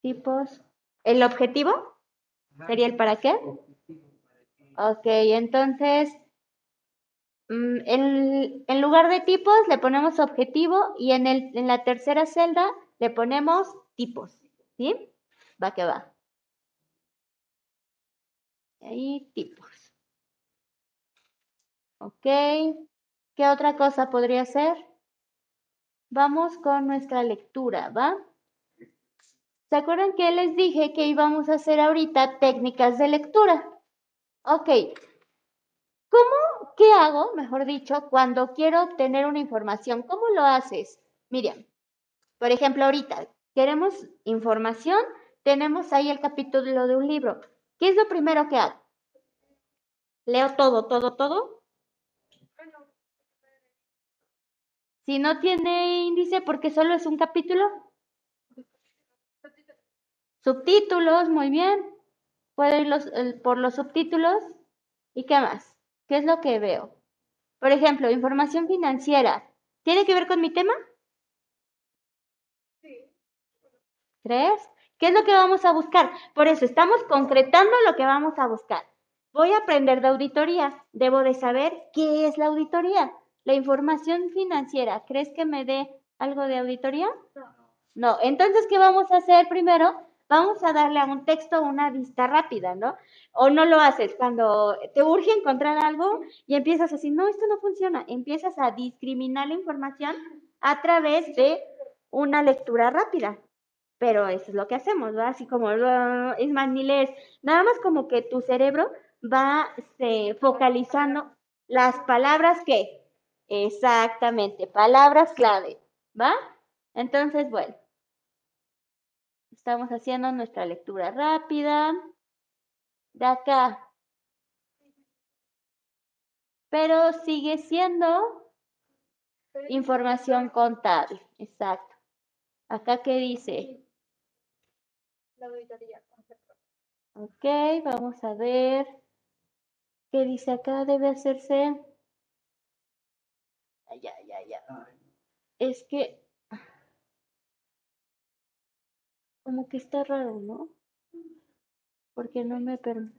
Tipos. ¿El objetivo? ¿Sería el para qué? objetivo, para qué. Ok, entonces, mm, en, en lugar de tipos le ponemos objetivo y en, el, en la tercera celda le ponemos tipos. ¿Sí? Va que va. Ahí, tipos. Ok. ¿Qué otra cosa podría ser? Vamos con nuestra lectura, ¿va? ¿Se acuerdan que les dije que íbamos a hacer ahorita técnicas de lectura? Ok. ¿Cómo, qué hago, mejor dicho, cuando quiero obtener una información? ¿Cómo lo haces? Miriam, por ejemplo, ahorita queremos información, tenemos ahí el capítulo de un libro. ¿Qué es lo primero que hago? Leo todo, todo, todo. Si no tiene índice porque solo es un capítulo. Subtítulos, muy bien. Puedo ir por los subtítulos. ¿Y qué más? ¿Qué es lo que veo? Por ejemplo, información financiera. ¿Tiene que ver con mi tema? ¿Crees? ¿Qué es lo que vamos a buscar? Por eso estamos concretando lo que vamos a buscar. Voy a aprender de auditoría. Debo de saber qué es la auditoría. La información financiera. ¿Crees que me dé algo de auditoría? No. No. Entonces, ¿qué vamos a hacer primero? Vamos a darle a un texto una vista rápida, ¿no? O no lo haces cuando te urge encontrar algo y empiezas así, no, esto no funciona. Empiezas a discriminar la información a través de una lectura rápida. Pero eso es lo que hacemos, ¿no? Así como, es más, ni lees. Nada más como que tu cerebro va este, focalizando las palabras que, exactamente, palabras clave, ¿va? Entonces, bueno, estamos haciendo nuestra lectura rápida de acá. Pero sigue siendo información contable, exacto. Acá qué dice, la auditoría. Ok, vamos a ver. ¿Qué dice acá? Debe hacerse. Ya, ya, ya. Es que. Como que está raro, ¿no? Porque no me permite.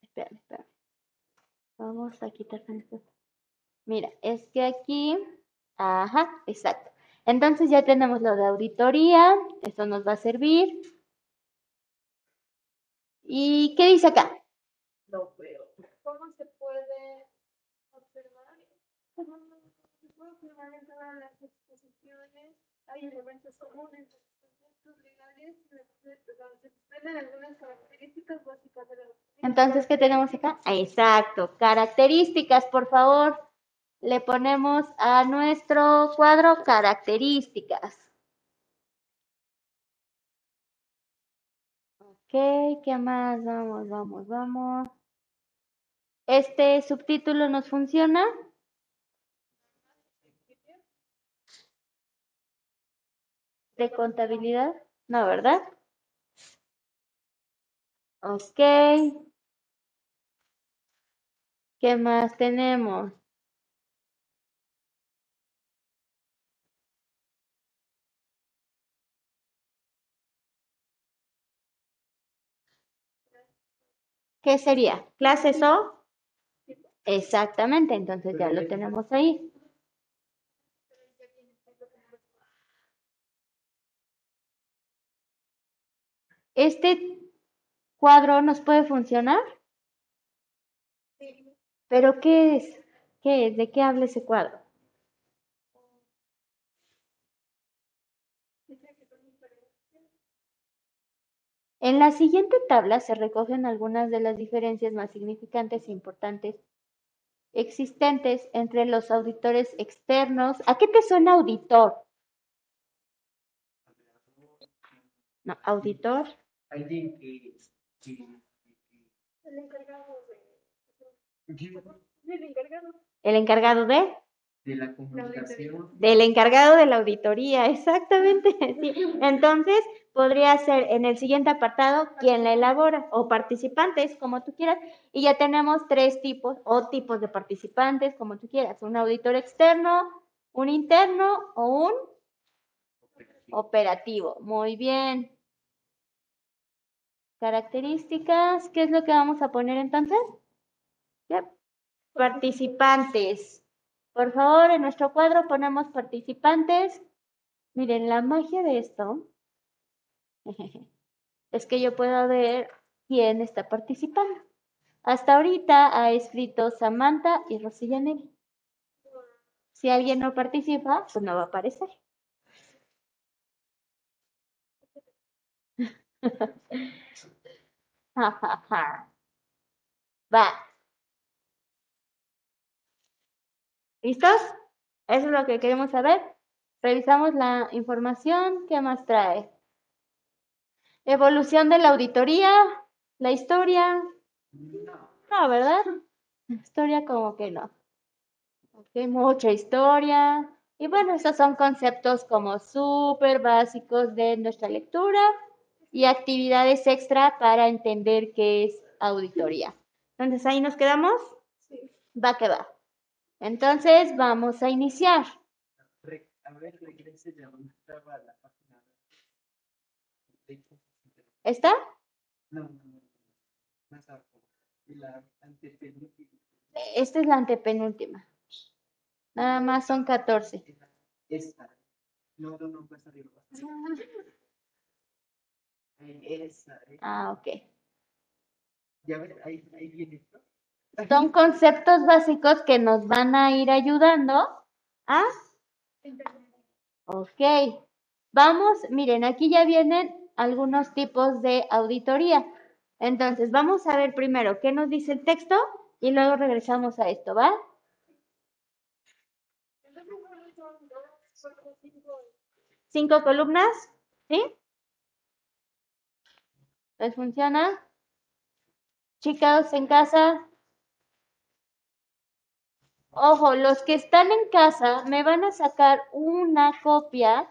Espérame, espérame. Vamos a quitar esto. Mira, es que aquí. Ajá, exacto. Entonces ya tenemos lo de auditoría, eso nos va a servir. ¿Y qué dice acá? No veo. ¿Cómo se puede observar? ¿Cómo se puede observar en todas las exposiciones? Hay elementos comunes, básicas de la Entonces, ¿qué tenemos acá? Exacto, características, por favor le ponemos a nuestro cuadro características. Ok, ¿qué más? Vamos, vamos, vamos. ¿Este subtítulo nos funciona? ¿De contabilidad? No, ¿verdad? Ok. ¿Qué más tenemos? ¿Qué sería? ¿Clases o? Exactamente, entonces ya lo tenemos ahí. ¿Este cuadro nos puede funcionar? ¿Pero qué es? ¿Qué es? ¿De qué habla ese cuadro? En la siguiente tabla se recogen algunas de las diferencias más significantes e importantes existentes entre los auditores externos. ¿A qué te suena auditor? No, auditor. Alguien que... El encargado de... El encargado. ¿El encargado de? De la comunicación. Del encargado de la auditoría, exactamente. Sí. Entonces, podría ser en el siguiente apartado quien la elabora o participantes, como tú quieras. Y ya tenemos tres tipos o tipos de participantes, como tú quieras. Un auditor externo, un interno o un operativo. Muy bien. Características, ¿qué es lo que vamos a poner entonces? Participantes. Por favor, en nuestro cuadro ponemos participantes. Miren, la magia de esto es que yo puedo ver quién está participando. Hasta ahorita ha escrito Samantha y Rosilla Neri. Si alguien no participa, pues no va a aparecer. Va. ¿Listos? Eso es lo que queremos saber. Revisamos la información. ¿Qué más trae? Evolución de la auditoría, la historia. No, ¿verdad? La historia como que no. Ok, mucha historia. Y bueno, estos son conceptos como súper básicos de nuestra lectura y actividades extra para entender qué es auditoría. Entonces, ahí nos quedamos. Va que va. Entonces, vamos a iniciar. A ver, regrese de donde estaba la página. ¿Está? No, no, no. Más abajo. La antepenúltima. Esta es la antepenúltima. Nada más son 14. Esta. No, no, no, más arriba. Esa. eh. Ah, ok. Ya ves, ahí, ahí viene esto. Son conceptos básicos que nos van a ir ayudando a... Ok. Vamos, miren, aquí ya vienen algunos tipos de auditoría. Entonces, vamos a ver primero qué nos dice el texto y luego regresamos a esto, ¿va? Cinco columnas, ¿sí? ¿Les funciona? Chicas en casa. Ojo, los que están en casa me van a sacar una copia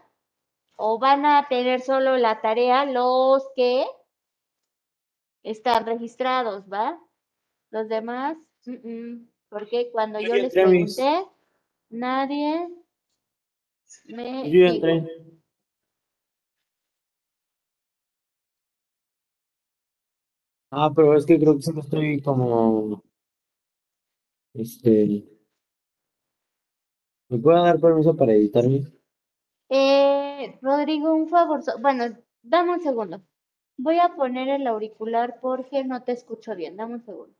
o van a tener solo la tarea los que están registrados, ¿va? Los demás, mm, mm, porque cuando yo les pregunté, nadie me Yo ya dijo. Ah, pero es que creo que me estoy como, este, ¿me puede dar permiso para editarme? Eh, Rodrigo, un favor, bueno, dame un segundo. Voy a poner el auricular porque no te escucho bien. Dame un segundo.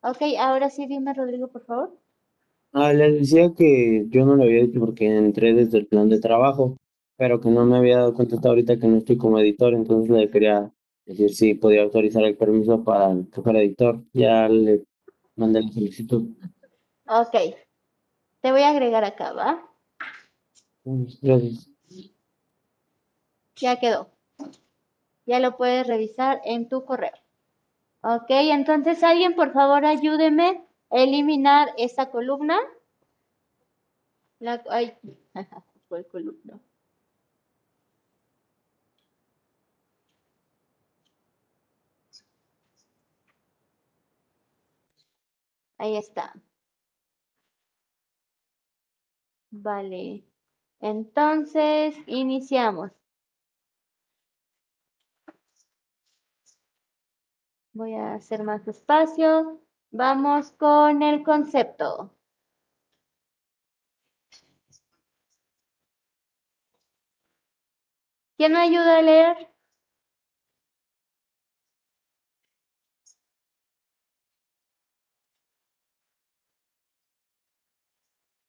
Ok, ahora sí dime, Rodrigo, por favor. Ah, les decía que yo no lo había dicho porque entré desde el plan de trabajo, pero que no me había dado cuenta hasta ahorita que no estoy como editor, entonces le quería decir si podía autorizar el permiso para que fuera editor. Ya le mandé la solicitud. Ok, te voy a agregar acá, ¿va? Gracias. Ya quedó. Ya lo puedes revisar en tu correo. Ok, entonces alguien por favor ayúdeme eliminar esta columna. La, ay, ¿cuál columna? Ahí está. Vale. Entonces, iniciamos. Voy a hacer más despacio. Vamos con el concepto. ¿Quién me ayuda a leer?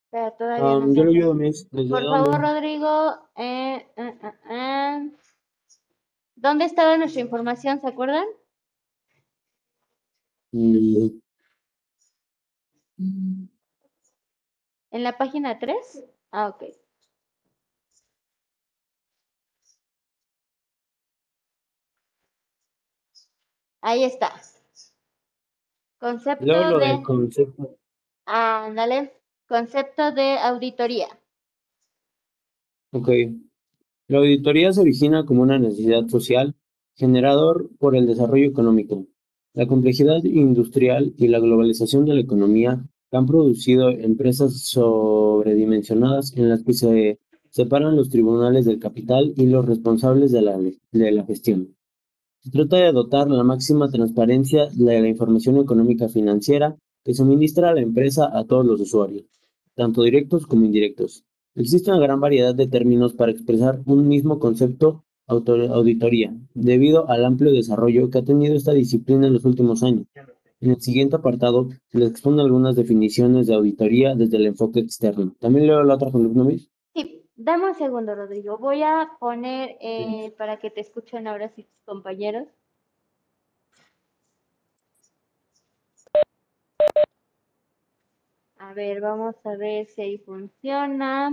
Espera, todavía no Um, yo lo ayudo, Miss. ¿Desde Por favor? Rodrigo. eh, eh, eh, eh. ¿Dónde estaba nuestra información? ¿Se acuerdan? Mm, ¿En la página 3? Ah, ok. Ahí está. Concepto lo de... del concepto. Ándale. Concepto de auditoría. Ok. La auditoría se origina como una necesidad social, generador por el desarrollo económico. La complejidad industrial y la globalización de la economía han producido empresas sobredimensionadas en las que se separan los tribunales del capital y los responsables de la, gestión. Se trata de dotar la máxima transparencia de la información económica financiera que suministra la empresa a todos los usuarios, tanto directos como indirectos. Existe una gran variedad de términos para expresar un mismo concepto auditoría, debido al amplio desarrollo que ha tenido esta disciplina en los últimos años. En el siguiente apartado se les expone algunas definiciones de auditoría desde el enfoque externo. ¿También leo la otra columna, Miss? Sí, dame un segundo, Rodrigo. Voy a poner eh, para que te escuchen ahora sí tus compañeros. A ver, vamos a ver si ahí funciona.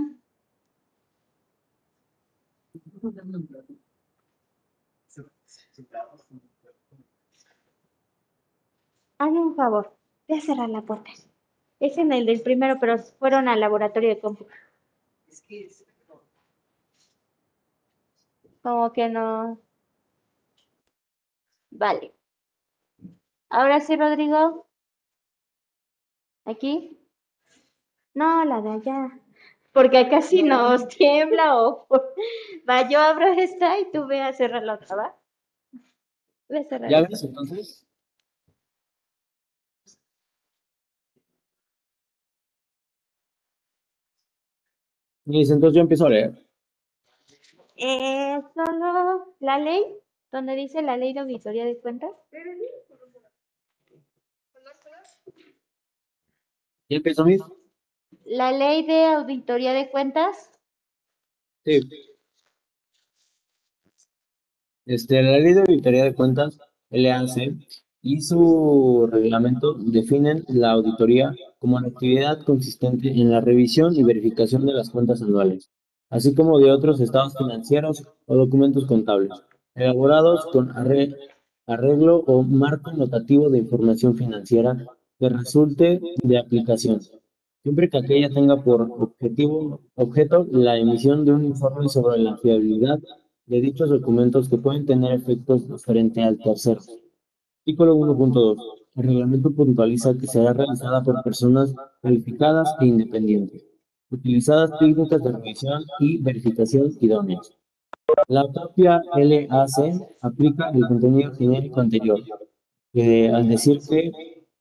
Hazme un favor, voy a cerrar la puerta. Es en el del primero, pero fueron al laboratorio de cómputo. Es que es- no, Como que no. Vale. Ahora sí, Rodrigo. ¿Aquí? No, la de allá. Porque acá sí nos tiembla o... Va, yo abro esta y tú ve a cerrar la otra, ¿va? ¿Ya ves entonces? Miss, entonces yo empiezo a leer. Eh, solo la ley, donde dice la ley de auditoría de cuentas. ¿Ya empiezo, Miss? La ley de auditoría de cuentas. Sí. Este, la Ley de Auditoría de Cuentas, LAC, y su reglamento definen la auditoría como la actividad consistente en la revisión y verificación de las cuentas anuales, así como de otros estados financieros o documentos contables, elaborados con arre- arreglo o marco notativo de información financiera que resulte de aplicación, siempre que aquella tenga por objetivo, objeto la emisión de un informe sobre la fiabilidad de dichos documentos que pueden tener efectos frente al tercero. Artículo 1.2. El reglamento puntualiza que será realizada por personas calificadas e independientes, utilizadas técnicas de revisión y verificación idóneas. La propia LAC aplica el contenido genérico anterior, que al decir que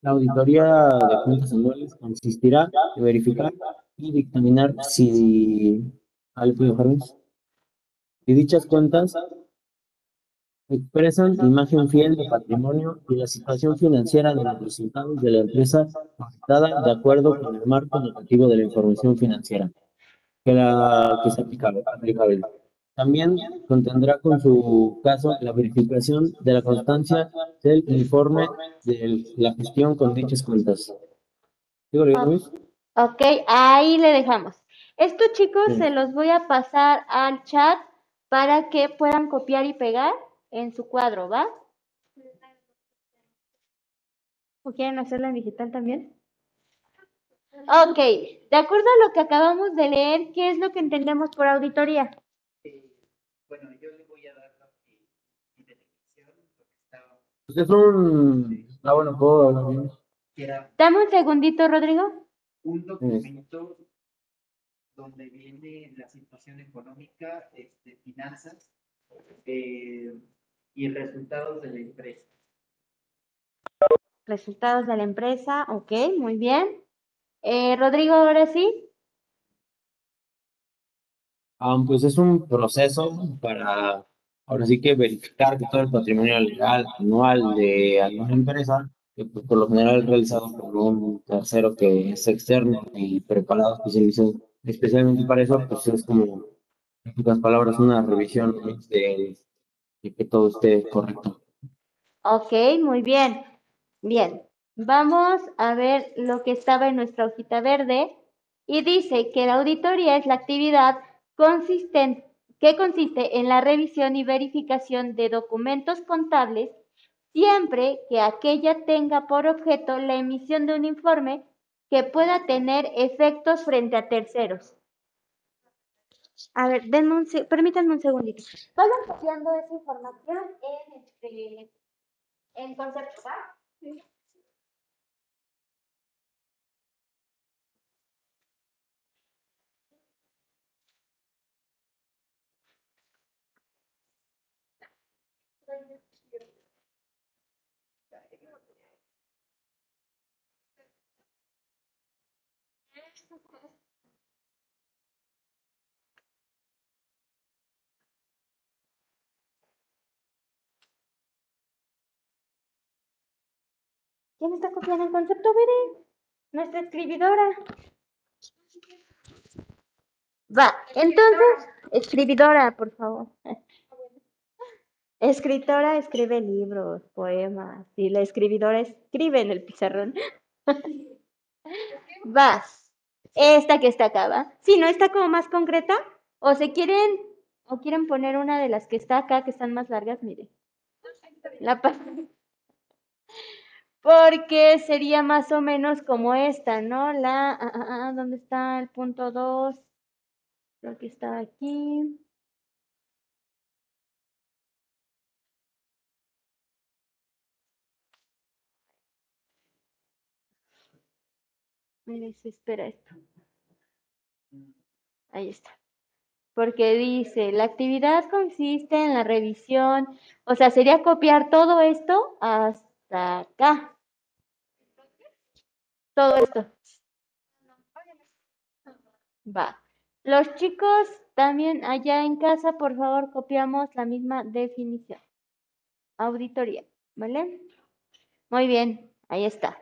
la auditoría de cuentas anuales consistirá en verificar y dictaminar si... ¿Ah, le puedo dejar Si dichas cuentas expresan imagen fiel de patrimonio y la situación financiera de los resultados de la empresa auditada de acuerdo con el marco normativo de la información financiera que, la, que es aplicable, aplicable. También contendrá con su caso la verificación de la constancia del informe de la gestión con dichas cuentas. ¿Digo, Luis? Ok, ahí le dejamos. Estos chicos Sí. se los voy a pasar al chat para que puedan copiar y pegar en su cuadro, ¿va? ¿O quieren hacerlo en digital también? Ok, de acuerdo a lo que acabamos de leer, ¿qué es lo que entendemos por auditoría? eh, bueno, yo le voy a dar estaba, Pues es un... Ah, bueno, puedo hablar bien. Dame un segundito, Rodrigo. un documento donde viene la situación económica, este, finanzas eh, y resultados de la empresa. Resultados de la empresa, ok, muy bien. Eh, Rodrigo, ahora sí. Ah, pues es un proceso para, ahora sí que verificar que todo el patrimonio legal anual de alguna empresa, que pues, por lo general es realizado por un tercero que es externo y preparado especializado, especialmente para eso, pues es como, en pocas palabras, una revisión de, que todo esté correcto. Ok, muy bien. Bien, vamos a ver lo que estaba en nuestra hojita verde y dice que la auditoría es la actividad consisten- que consiste en la revisión y verificación de documentos contables siempre que aquella tenga por objeto la emisión de un informe que pueda tener efectos frente a terceros. A ver, denme un permítanme un segundito. Vayan copiando esa información en, este, en concepto, ¿va? ¿Quién está copiando el concepto? Veré. Nuestra escribidora. Va, entonces, escribidora, por favor. Escritora escribe libros, poemas, y la escribidora escribe en el pizarrón. Vas. Esta que está acá, ¿va? Si no está como más concreta, o se quieren, o quieren poner una de las que está acá, que están más largas, mire. La pa- Porque sería más o menos como esta, ¿no? La, ah, ah, ah, ¿dónde está el punto 2? Creo que está aquí. Mire, se espera esto. Ahí está. Porque dice, la actividad consiste en la revisión, o sea, sería copiar todo esto hasta acá. Todo esto. Va. Los chicos también allá en casa, por favor, copiamos la misma definición. Auditoría, ¿vale? Muy bien, ahí está.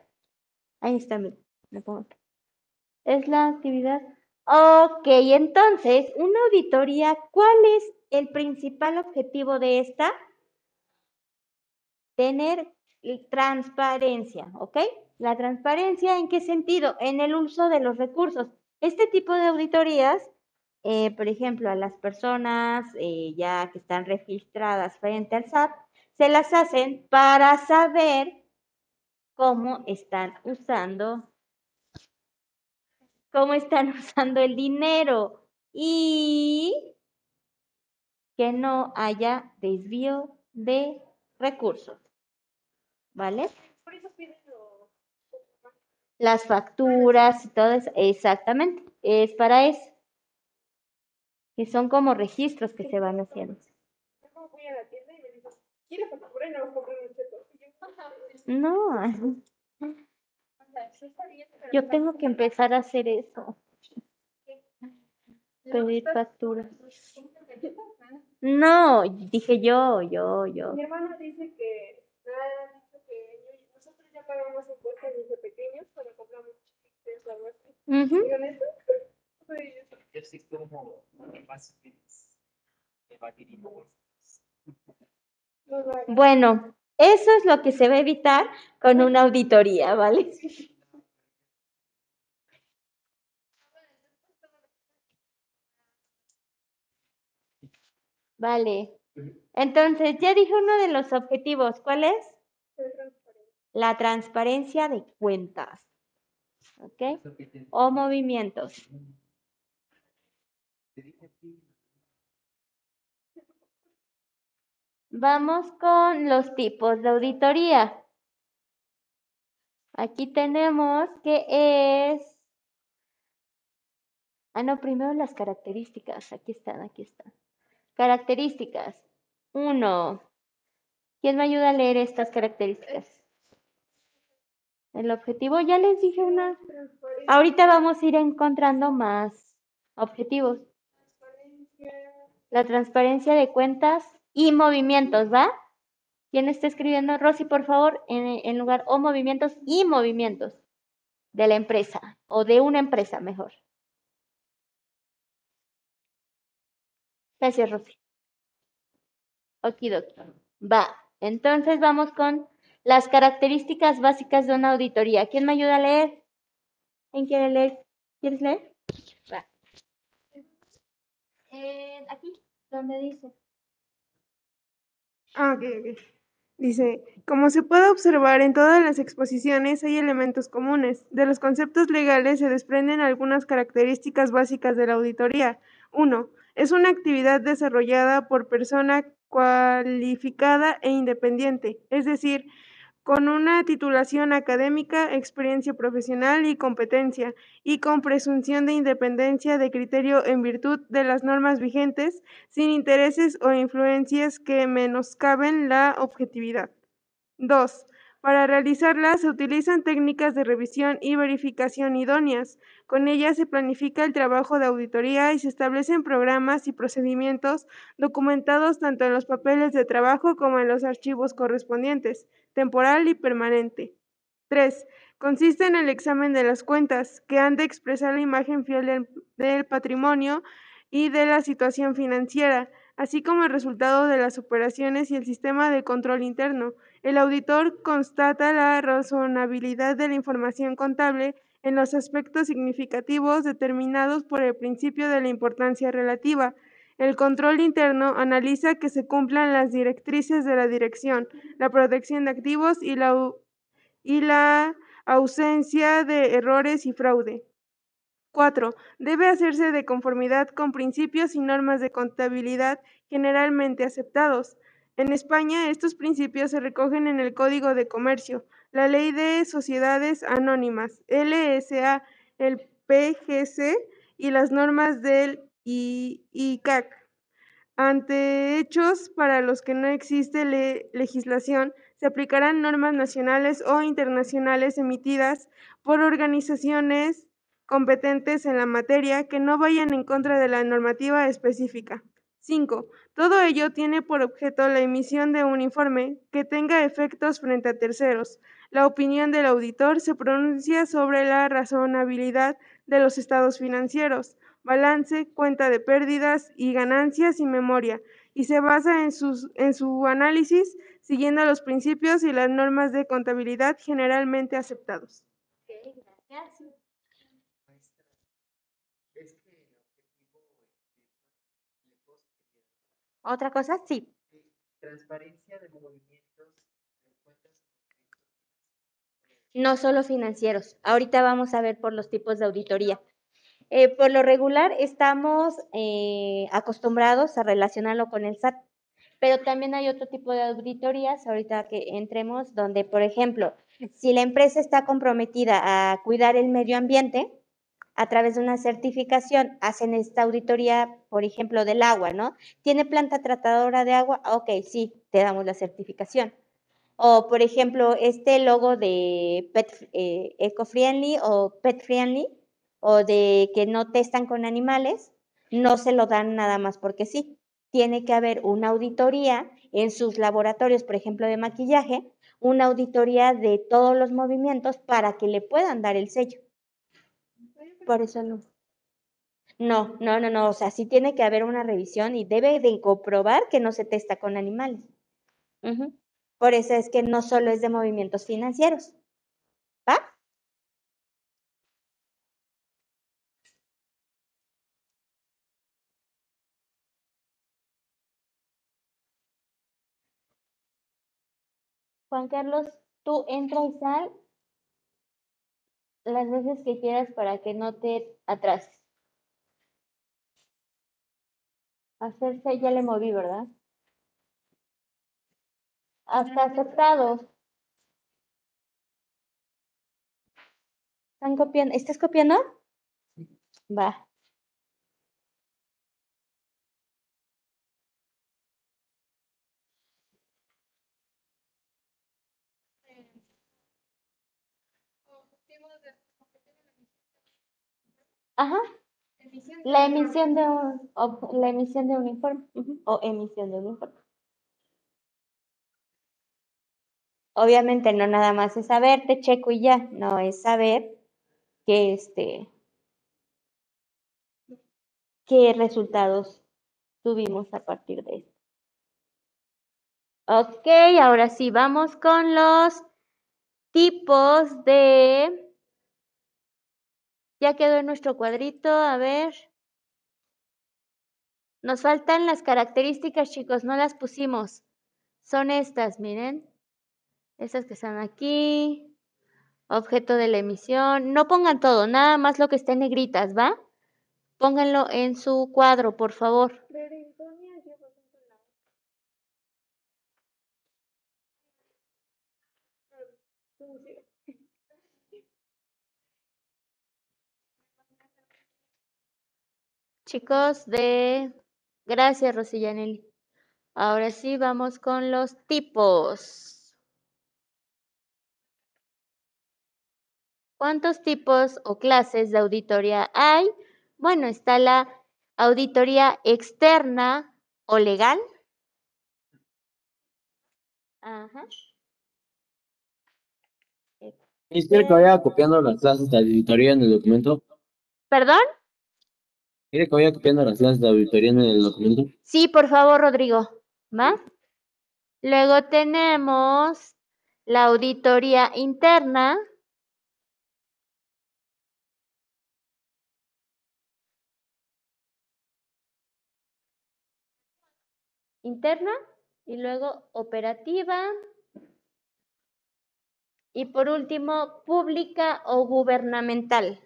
Ahí está, mira, le pongo. Es la actividad. Ok, entonces, una auditoría, ¿cuál es el principal objetivo de esta? Tener transparencia, ¿ok? La transparencia, ¿en qué sentido? En el uso de los recursos. Este tipo de auditorías, eh, por ejemplo, a las personas eh, ya que están registradas frente al SAT, se las hacen para saber cómo están usando cómo están usando el dinero y que no haya desvío de recursos. ¿Vale? Por eso Las facturas y todo eso, exactamente, es para eso. Que son como registros que se van haciendo. Luego voy a la tienda y me dicen, ¿quieres factura? Y no yo, tengo que empezar a hacer eso, pedir facturas. Ah, No, dije yo, yo, yo. Mi hermano dice que me ha dicho que yo- nosotros ya pagamos impuestos desde pequeños cuando compramos chiquitos o algo así. Ujú. ¿Y con eso? Soy yo. Yo sí como más o menos evadir impuestos. No lo hagas. Bueno, eso es lo que se va a evitar con una auditoría, ¿vale? Vale. Entonces, ya dije uno de los objetivos. ¿Cuál es? La transparencia de cuentas. ¿Ok? O movimientos. Vamos con los tipos de auditoría. Aquí tenemos que es... Ah, no, primero las características. Aquí están, aquí están. Características. Uno. ¿Quién me ayuda a leer estas características? El objetivo, ya les dije una. Ahorita vamos a ir encontrando más objetivos. La transparencia de cuentas y movimientos, ¿va? ¿Quién está escribiendo? Rosy, por favor, en, en lugar o movimientos y movimientos de la empresa o de una empresa, mejor. Gracias, Rosy. Okidoki. Va. Entonces vamos con las características básicas de una auditoría. ¿Quién me ayuda a leer? ¿Quién quiere leer? ¿Quieres leer? Va. Eh, aquí, donde dice. Ah, ok, ok. Dice, como se puede observar en todas las exposiciones hay elementos comunes. De los conceptos legales se desprenden algunas características básicas de la auditoría. Uno, es una actividad desarrollada por persona cualificada e independiente, es decir, con una titulación académica, experiencia profesional y competencia, y con presunción de independencia de criterio en virtud de las normas vigentes, sin intereses o influencias que menoscaben la objetividad. 2. Para realizarla se utilizan técnicas de revisión y verificación idóneas. Con ellas se planifica el trabajo de auditoría y se establecen programas y procedimientos documentados tanto en los papeles de trabajo como en los archivos correspondientes, temporal y permanente. 3. Consiste en el examen de las cuentas, que han de expresar la imagen fiel del, del patrimonio y de la situación financiera, así como el resultado de las operaciones y el sistema de control interno. El auditor constata la razonabilidad de la información contable en los aspectos significativos determinados por el principio de la importancia relativa. El control interno analiza que se cumplan las directrices de la dirección, la protección de activos y la, ausencia de errores y fraude. 4. Debe hacerse de conformidad con principios y normas de contabilidad generalmente aceptados. En España, estos principios se recogen en el Código de Comercio, la Ley de Sociedades Anónimas, LSA, el PGC y las normas del I- ICAC. Ante hechos para los que no existe le- legislación, se aplicarán normas nacionales o internacionales emitidas por organizaciones competentes en la materia que no vayan en contra de la normativa específica. 5. Todo ello tiene por objeto la emisión de un informe que tenga efectos frente a terceros. La opinión del auditor se pronuncia sobre la razonabilidad de los estados financieros, balance, cuenta de pérdidas y ganancias y memoria, y se basa en, sus- en su análisis siguiendo los principios y las normas de contabilidad generalmente aceptados. ¿Otra cosa? Sí. transparencia de movimientos No solo financieros. Ahorita vamos a ver por los tipos de auditoría. Eh, por lo regular estamos eh, acostumbrados a relacionarlo con el SAT, pero también hay otro tipo de auditorías, ahorita que entremos, donde, por ejemplo, si la empresa está comprometida a cuidar el medio ambiente, a través de una certificación hacen esta auditoría, por ejemplo, del agua, ¿no? ¿Tiene planta tratadora de agua? Ok, sí, te damos la certificación. O, por ejemplo, este logo de pet, eh, eco-friendly o pet-friendly, o de que no testan con animales, no se lo dan nada más porque sí. Tiene que haber una auditoría en sus laboratorios, por ejemplo, de maquillaje, una auditoría de todos los movimientos para que le puedan dar el sello. Por eso no. No, no, no, no. O sea, sí tiene que haber una revisión y debe de comprobar que no se testa con animales. Por eso es que no solo es de movimientos financieros. ¿Va? Juan Carlos, tú entra y sal las veces que quieras para que no te atrases. Hacerse ya le moví, ¿verdad? Hasta aceptado. ¿Están copiando? ¿Estás copiando? Va. Ajá. La emisión de un, o- la emisión de un informe. O emisión de un informe. Obviamente no nada más es saber, te checo y ya. No, es saber que este qué resultados tuvimos a partir de esto. Ok, ahora sí, vamos con los tipos de... Ya quedó en nuestro cuadrito, a ver. Nos faltan las características, chicos, no las pusimos. Son estas, miren. Estas que están aquí. Objeto de la emisión. No pongan todo, nada más lo que esté en negritas, ¿va? Pónganlo en su cuadro, por favor. Chicos de... Gracias, Rosillanelli. Ahora sí, vamos con los tipos. ¿Cuántos tipos o clases de auditoría hay? Bueno, está la auditoría externa o legal. Ajá. Miss, ¿Quiere que vaya copiando las clases de auditoría en el documento? ¿Perdón? ¿Quiere que vaya copiando las clases de auditoría en el documento? Sí, por favor, Rodrigo. ¿Va? Luego tenemos la auditoría interna. Interna y luego operativa. Y por último, pública o gubernamental.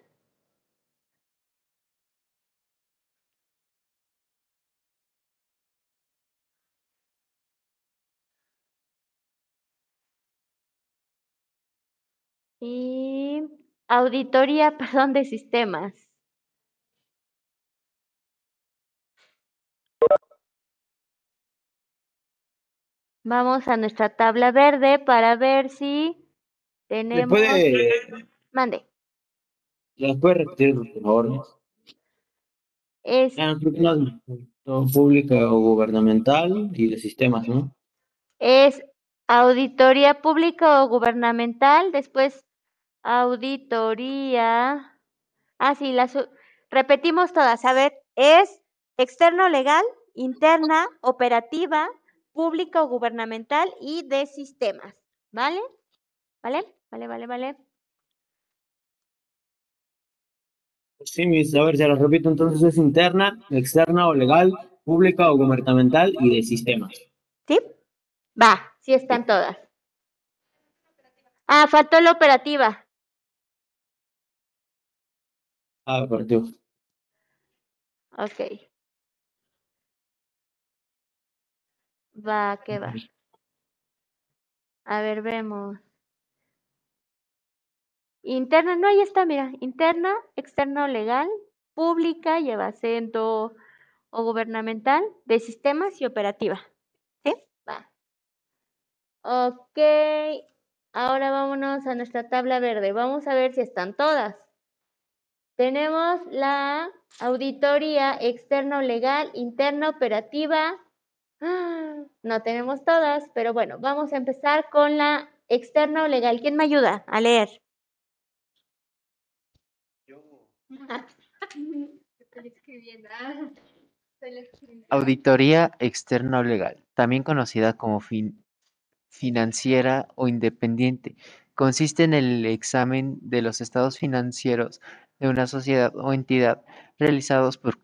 Y auditoría, perdón, de sistemas. Vamos a nuestra tabla verde para ver si ¿Le tenemos... puede, Mande. ¿Las puede repetir, por favor? Es, pública o gubernamental y de sistemas, ¿no? es auditoría pública o gubernamental, después auditoría... Ah, sí, las repetimos todas. A ver, es externo legal, interna, operativa, pública o gubernamental y de sistemas. ¿Vale? ¿Vale? Vale, vale, vale. Sí, mis, a ver, se las repito, entonces es interna, externa o legal, pública o gubernamental y de sistemas. ¿Sí? Va, sí están todas. Ah, faltó la operativa. Ah, operativo. Ok. Va, ¿qué va? A ver, vemos. Interna, no, ahí está, mira. Interna, externo legal, pública, lleva acento o gubernamental, de sistemas y operativa. ¿Sí? Va. Ok. Ahora vámonos a nuestra tabla verde. Vamos a ver si están todas. Tenemos la auditoría externo legal, interna operativa. Ah, No tenemos todas, pero bueno, vamos a empezar con la externa legal. ¿Quién me ayuda a leer? Estoy escribiendo. ah, estoy escribiendo. Auditoría externa o legal, también conocida como fin- financiera o independiente, consiste en el examen de los estados financieros de una sociedad o entidad realizados por,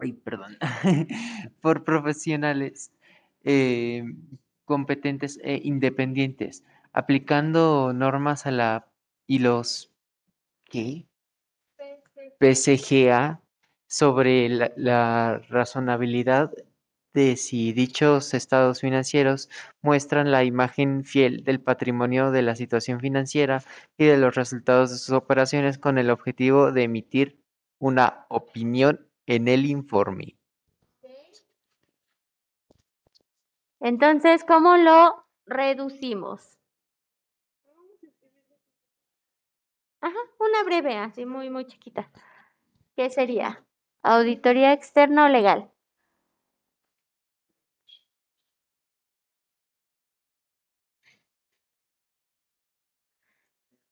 ay, perdón, por profesionales eh, competentes e independientes, aplicando normas a la y los ¿qué? PCGA sobre la, la razonabilidad de si dichos estados financieros muestran la imagen fiel del patrimonio de la situación financiera y de los resultados de sus operaciones con el objetivo de emitir una opinión en el informe. Entonces, ¿cómo lo reducimos? Ajá, una breve, así muy, muy chiquita. ¿Qué sería? Auditoría externa o legal.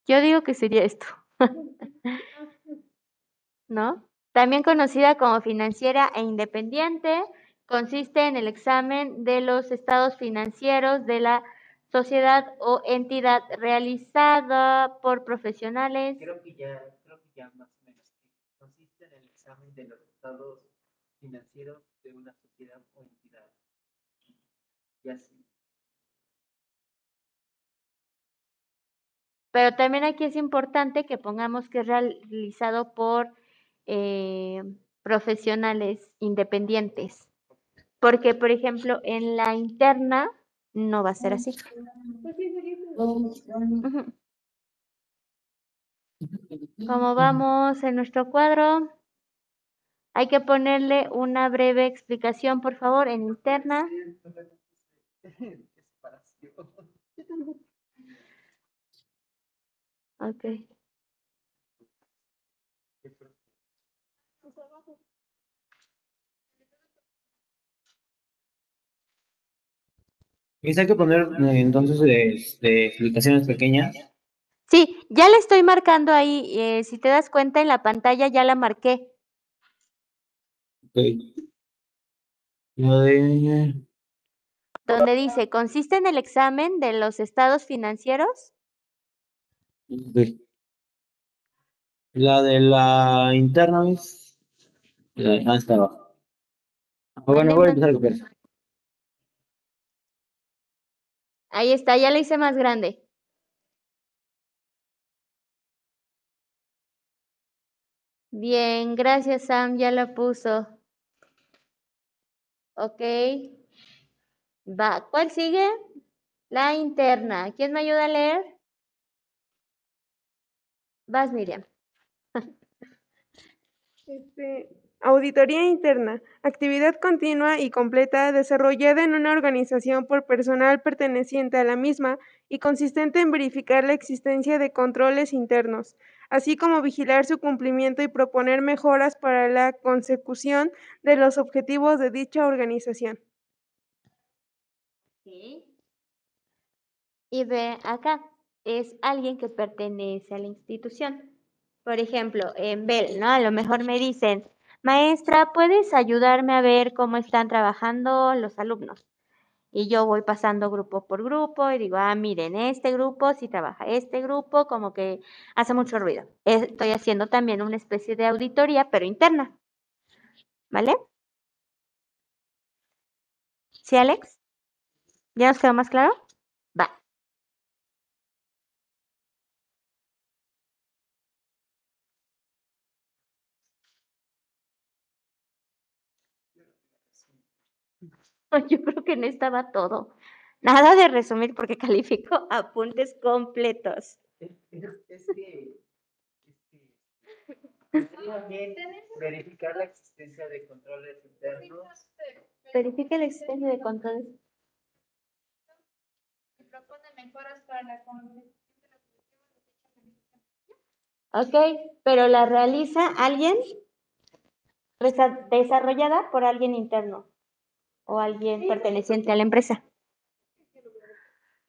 Yo digo que sería esto. ¿No? También conocida como financiera e independiente, consiste en el examen de los estados financieros de la sociedad o entidad realizada por profesionales. Creo que ya, creo que ya más o menos. Consiste en el examen de los estados financieros de una sociedad o entidad. Pero también aquí es importante que pongamos que es realizado por eh, profesionales independientes. Porque, por ejemplo, en la interna no va a ser así. Como vamos en nuestro cuadro, hay que ponerle una breve explicación, por favor, en interna. Separación. Ok. Quizá hay que poner eh, entonces este, explicaciones pequeñas. Sí, ya le estoy marcando ahí. eh, si te das cuenta en la pantalla ya la marqué. Ok. Lo de... Donde dice, consiste en el examen de los estados financieros. La de la interna es... La ah, está abajo. Bueno, voy a empezar a copiar. Ahí está, ya la hice más grande. Bien, gracias Sam, ya la puso. Ok. Va, ¿cuál sigue? La interna. ¿Quién me ayuda a leer? Vas, Miriam. Este, auditoría interna, actividad continua y completa desarrollada en una organización por personal perteneciente a la misma y consistente en verificar la existencia de controles internos, así como vigilar su cumplimiento y proponer mejoras para la consecución de los objetivos de dicha organización. Y ve acá, es alguien que pertenece a la institución. Por ejemplo, en Bell, ¿no? A lo mejor me dicen, maestra, ¿puedes ayudarme a ver cómo están trabajando los alumnos? Y yo voy pasando grupo por grupo y digo, ah, miren, este grupo, si trabaja este grupo, como que hace mucho ruido. Estoy haciendo también una especie de auditoría, pero interna. ¿Vale? ¿Sí, Alex? ¿Ya nos quedó más claro? Va. Yo creo que en esta va todo. Nada de resumir porque califico apuntes completos. Es, que verificar la existencia de controles internos. Verifique la existencia de controles. Y propone mejoras para la Ok, pero la realiza alguien desarrollada por alguien interno o alguien perteneciente a la empresa.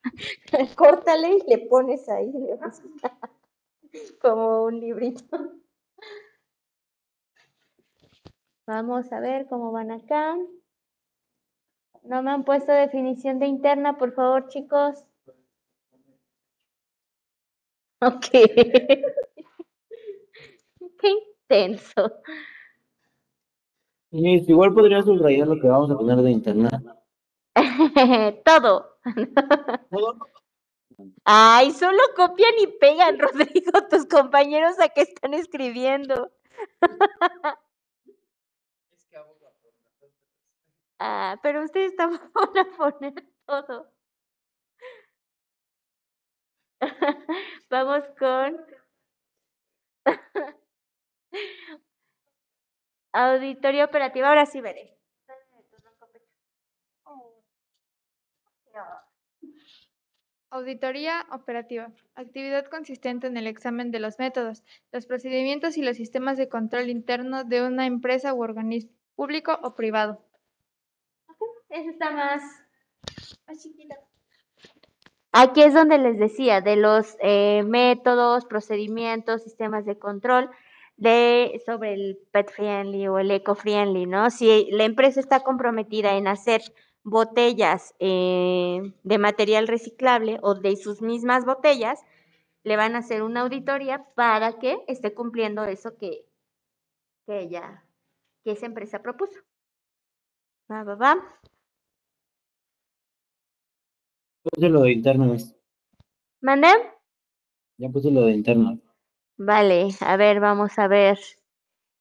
Córtale y le pones ahí como un librito. Vamos a ver cómo van acá. No me han puesto definición de interna, por favor, chicos. Ok. Qué intenso. Igual podría subrayar lo que vamos a poner de internet. Todo. Ay, solo copian y pegan, Rodrigo, tus compañeros a qué están escribiendo. Es que hago la forma. Ah, pero ustedes tampoco van a poner todo. Vamos con auditoría operativa. Ahora sí veré. Auditoría operativa. Actividad consistente en el examen de los métodos, los procedimientos y los sistemas de control interno de una empresa u organismo público o privado. Ese está más, más chiquito. Aquí es donde les decía de los eh, métodos, procedimientos, sistemas de control de sobre el pet friendly o el eco friendly, ¿no? Si la empresa está comprometida en hacer botellas eh, de material reciclable o de sus mismas botellas, le van a hacer una auditoría para que esté cumpliendo eso que, que ella, que esa empresa propuso. Va, va, va. Puse lo de interno. es- ¿Mande? Ya puse lo de interno. Vale, a ver, vamos a ver.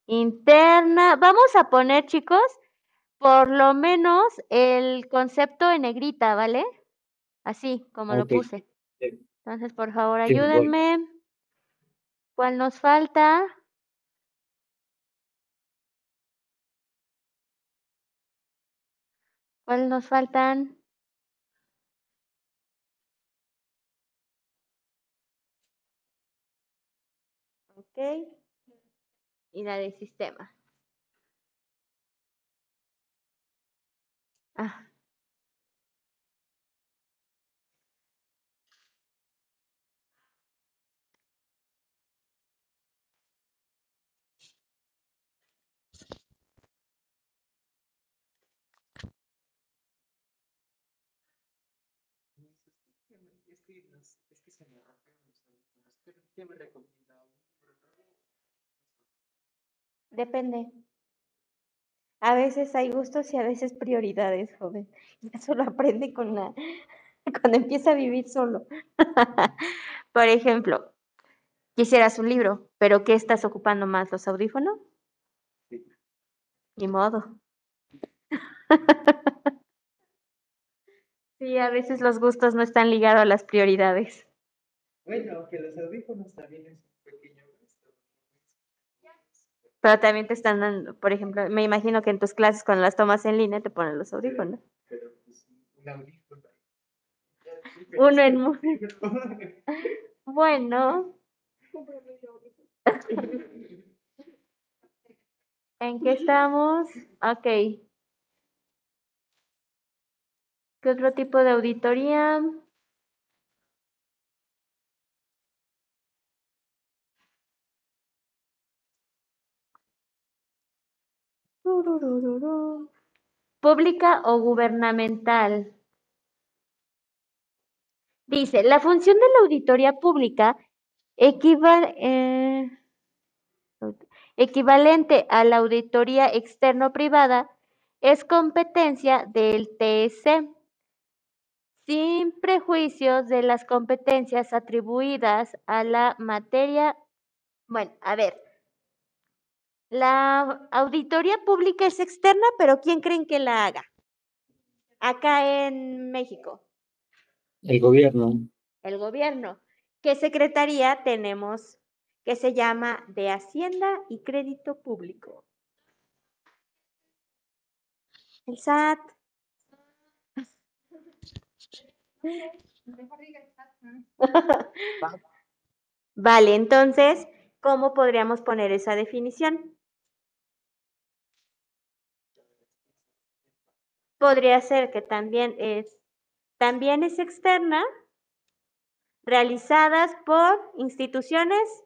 Interna, vamos a poner, chicos, por lo menos el concepto en negrita, ¿vale? Así, como lo puse. Entonces, por favor, ayúdenme. ¿Cuál nos falta? ¿Cuál nos faltan? Ok. Y la de sistema. Ah. que, los- es que se me rompieron los audífonos. ¿Qué, qué me recomienda? Depende. A veces hay gustos y a veces prioridades, joven. Y Eso lo aprende con la, cuando empieza a vivir solo. Por ejemplo, quisieras un libro, pero ¿qué estás ocupando más? ¿Los audífonos? Sí. Ni modo. Sí, a veces los gustos no están ligados a las prioridades. Bueno, aunque los audífonos también es Pero también te están dando, por ejemplo, me imagino que en tus clases cuando las tomas en línea te ponen los audífonos. Pero pues un audífono. Uno en Bueno, ¿en qué estamos? Ok. ¿Qué otro tipo de auditoría? ¿Pública o gubernamental? Dice, la función de la auditoría pública eh, equivalente a la auditoría externo-privada es competencia del TSE, sin prejuicios de las competencias atribuidas a la materia. Bueno, a ver, la auditoría pública es externa, pero ¿quién creen que la haga? Acá en México El gobierno. el gobierno. ¿Qué secretaría tenemos que se llama de Hacienda y Crédito Público? El SAT. Mejor diga exacto. Vale, entonces, ¿cómo podríamos poner esa definición? Podría ser que también es, también es externa, realizadas por instituciones,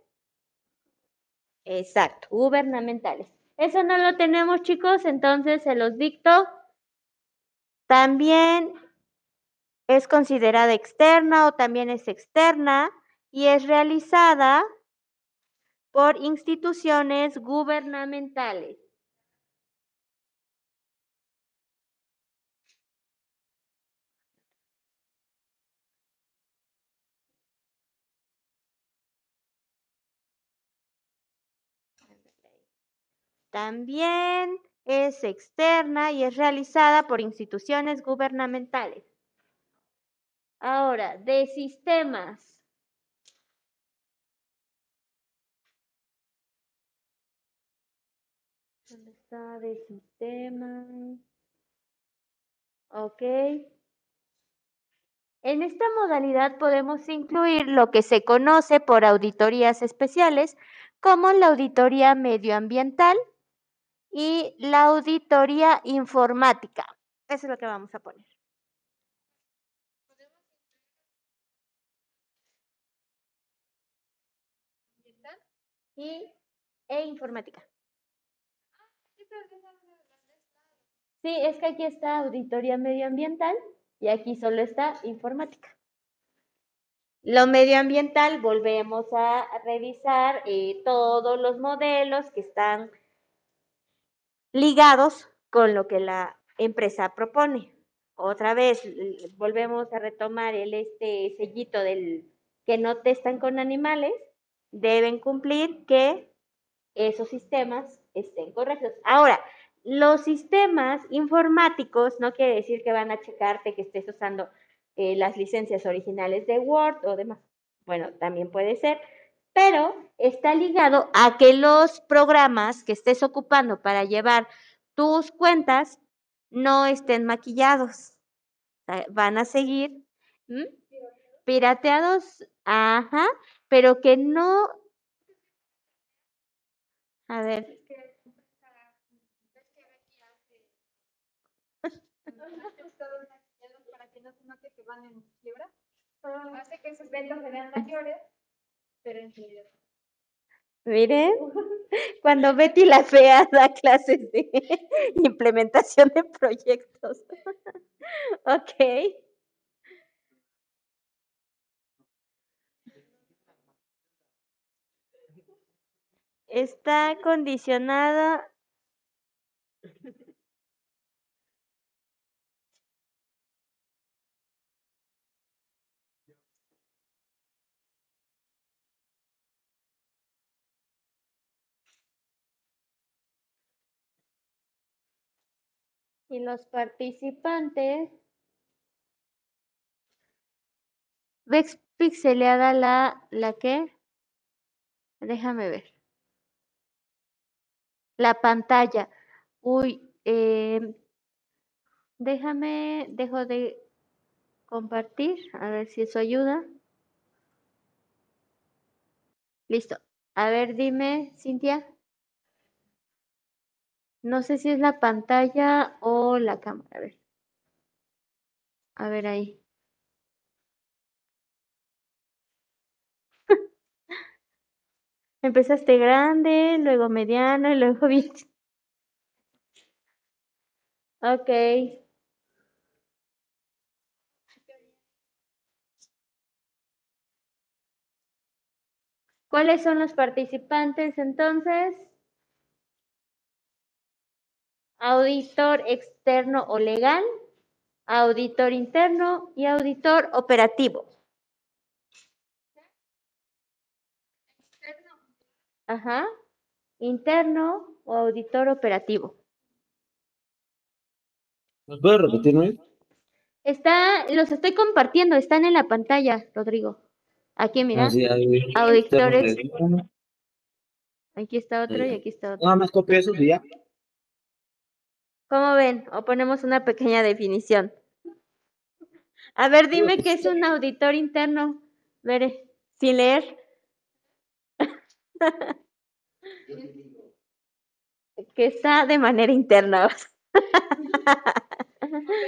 exacto, gubernamentales. Eso no lo tenemos, chicos, entonces se los dicto. También es considerada externa o también es externa y es realizada por instituciones gubernamentales. También es externa y es realizada por instituciones gubernamentales. Ahora, de sistemas. ¿Dónde está de sistemas? Ok. En esta modalidad podemos incluir lo que se conoce por auditorías especiales, como la auditoría medioambiental y la auditoría informática. Eso es lo que vamos a poner. Y, e informática. Sí, es que aquí está auditoría medioambiental y aquí solo está informática. Lo medioambiental, volvemos a revisar eh, todos los modelos que están ligados con lo que la empresa propone. Otra vez, volvemos a retomar el este sellito del que no testan con animales, deben cumplir que esos sistemas estén correctos. Ahora, los sistemas informáticos no quiere decir que van a checarte que estés usando eh, las licencias originales de Word o demás. Bueno, también puede ser, pero está ligado a que los programas que estés ocupando para llevar tus cuentas no estén maquillados. Van a seguir ¿m? pirateados, ajá, pero que no. A ver. Hace que sus ventas mayores. Miren, cuando Betty la Fea da clases de implementación de proyectos. ok. Está condicionada y los participantes ¿Ves pixeleada la, la qué? Déjame ver. La pantalla. Uy, em, déjame, dejo de compartir, a ver si eso ayuda. Listo. A ver, dime, Cintia. No sé si es la pantalla o la cámara. A ver. A ver ahí. Empezaste grande, luego mediano y luego bien. Ok. ¿Cuáles son los participantes entonces? Auditor externo o legal, auditor interno y auditor operativo. Ajá. Interno o auditor operativo. ¿Nos puede repetir, Luis? Está, los estoy compartiendo, están en la pantalla, Rodrigo. Aquí, mira. Ah, sí, ahí. Auditores. Aquí está otro y aquí está otro. Nada más copio eso y ya. ¿Cómo ven? O ponemos una pequeña definición. A ver, dime qué es un auditor interno. Veré, sin leer. que está de manera interna.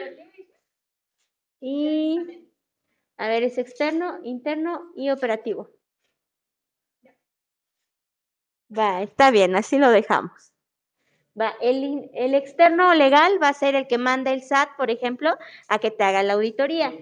y, a ver, es externo, interno y operativo. Va, está bien, así lo dejamos. Va, el, el externo legal va a ser el que manda el SAT, por ejemplo, a que te haga la auditoría.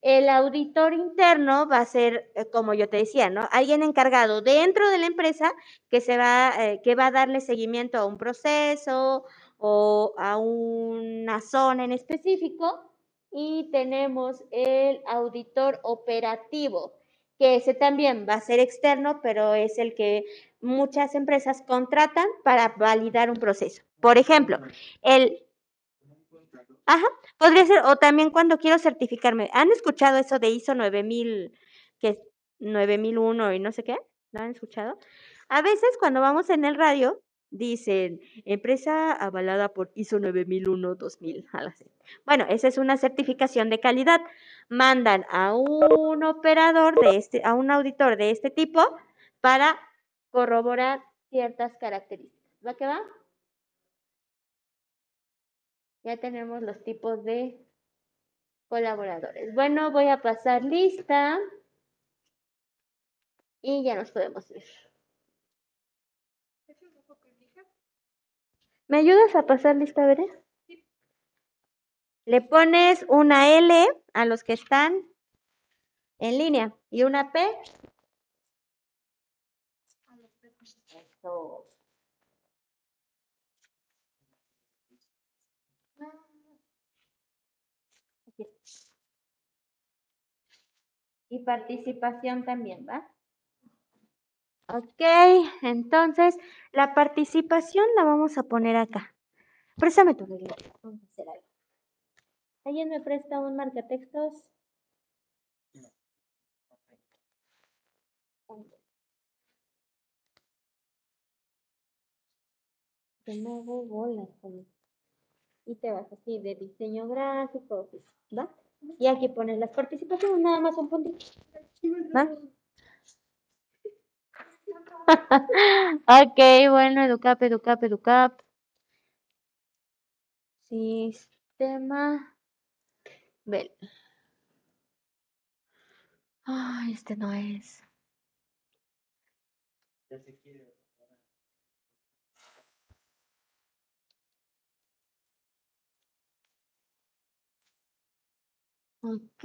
El auditor interno va a ser, eh, como yo te decía, ¿no? Alguien encargado dentro de la empresa que se va, eh, que va a darle seguimiento a un proceso o a una zona en específico. Y tenemos el auditor operativo, que ese también va a ser externo, pero es el que muchas empresas contratan para validar un proceso. Por ejemplo, el Ajá, podría ser, o también cuando quiero certificarme. ¿Han escuchado eso de ISO 9000, que es 9001 y no sé qué? ¿Lo han escuchado? A veces cuando vamos en el radio, dicen, empresa avalada por ISO 9001, 2000, algo así. Bueno, esa es una certificación de calidad. Mandan a un operador de este, a un auditor de este tipo para corroborar ciertas características. ¿Va que va? Ya tenemos los tipos de colaboradores. Bueno, voy a pasar lista y ya nos podemos ir. ¿Me ayudas a pasar lista, Veré? Le pones una L a los que están en línea y una P. Y participación también, ¿va? Ok, entonces la participación la vamos a poner acá. Préstame tu regla. Vamos a hacer algo. ¿Alguien me presta un marcatextos? Que no hago bolas con. Y te vas así de diseño gráfico, ¿va? Y aquí pones las participaciones, nada más un puntito. ¿Va? ok, bueno, educap, educap, educap. Sistema. Vel. Ay, este no es. Ok.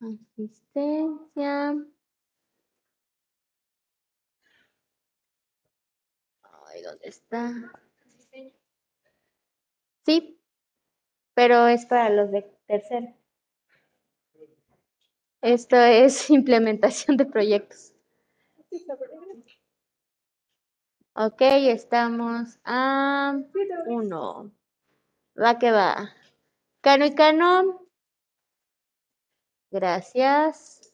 Asistencia. ¿Dónde está? Sí, pero es para los de tercero. Esto es implementación de proyectos. Ok, estamos a uno. Va que va. Cano y Cano. Gracias.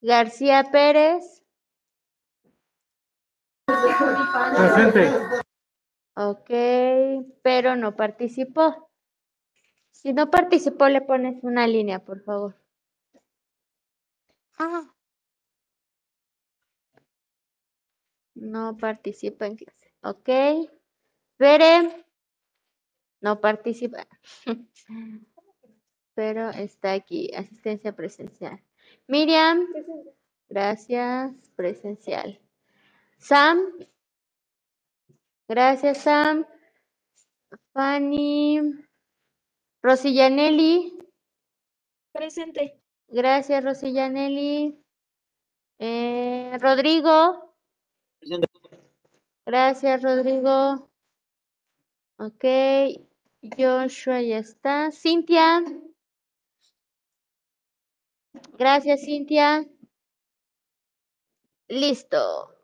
García Pérez. Presente. Ok, pero no participó. Si no participó, le pones una línea, por favor. Ah. No participa en clase. Ok. Bere. No participa. Pero está aquí. Asistencia presencial. Miriam. Gracias. Presencial. Sam. Gracias, Sam. Fanny. Rosillanelli. Presente. Gracias, Rosillanelli. Eh, Rodrigo. Gracias, Rodrigo. Ok. Joshua ya está. Cintia. Gracias, Cintia. Listo.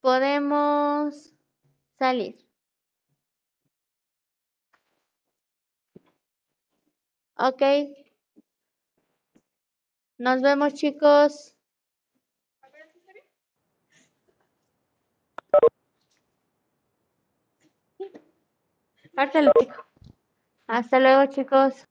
Podemos salir. Ok. Nos vemos, chicos. Hasta luego, chicos.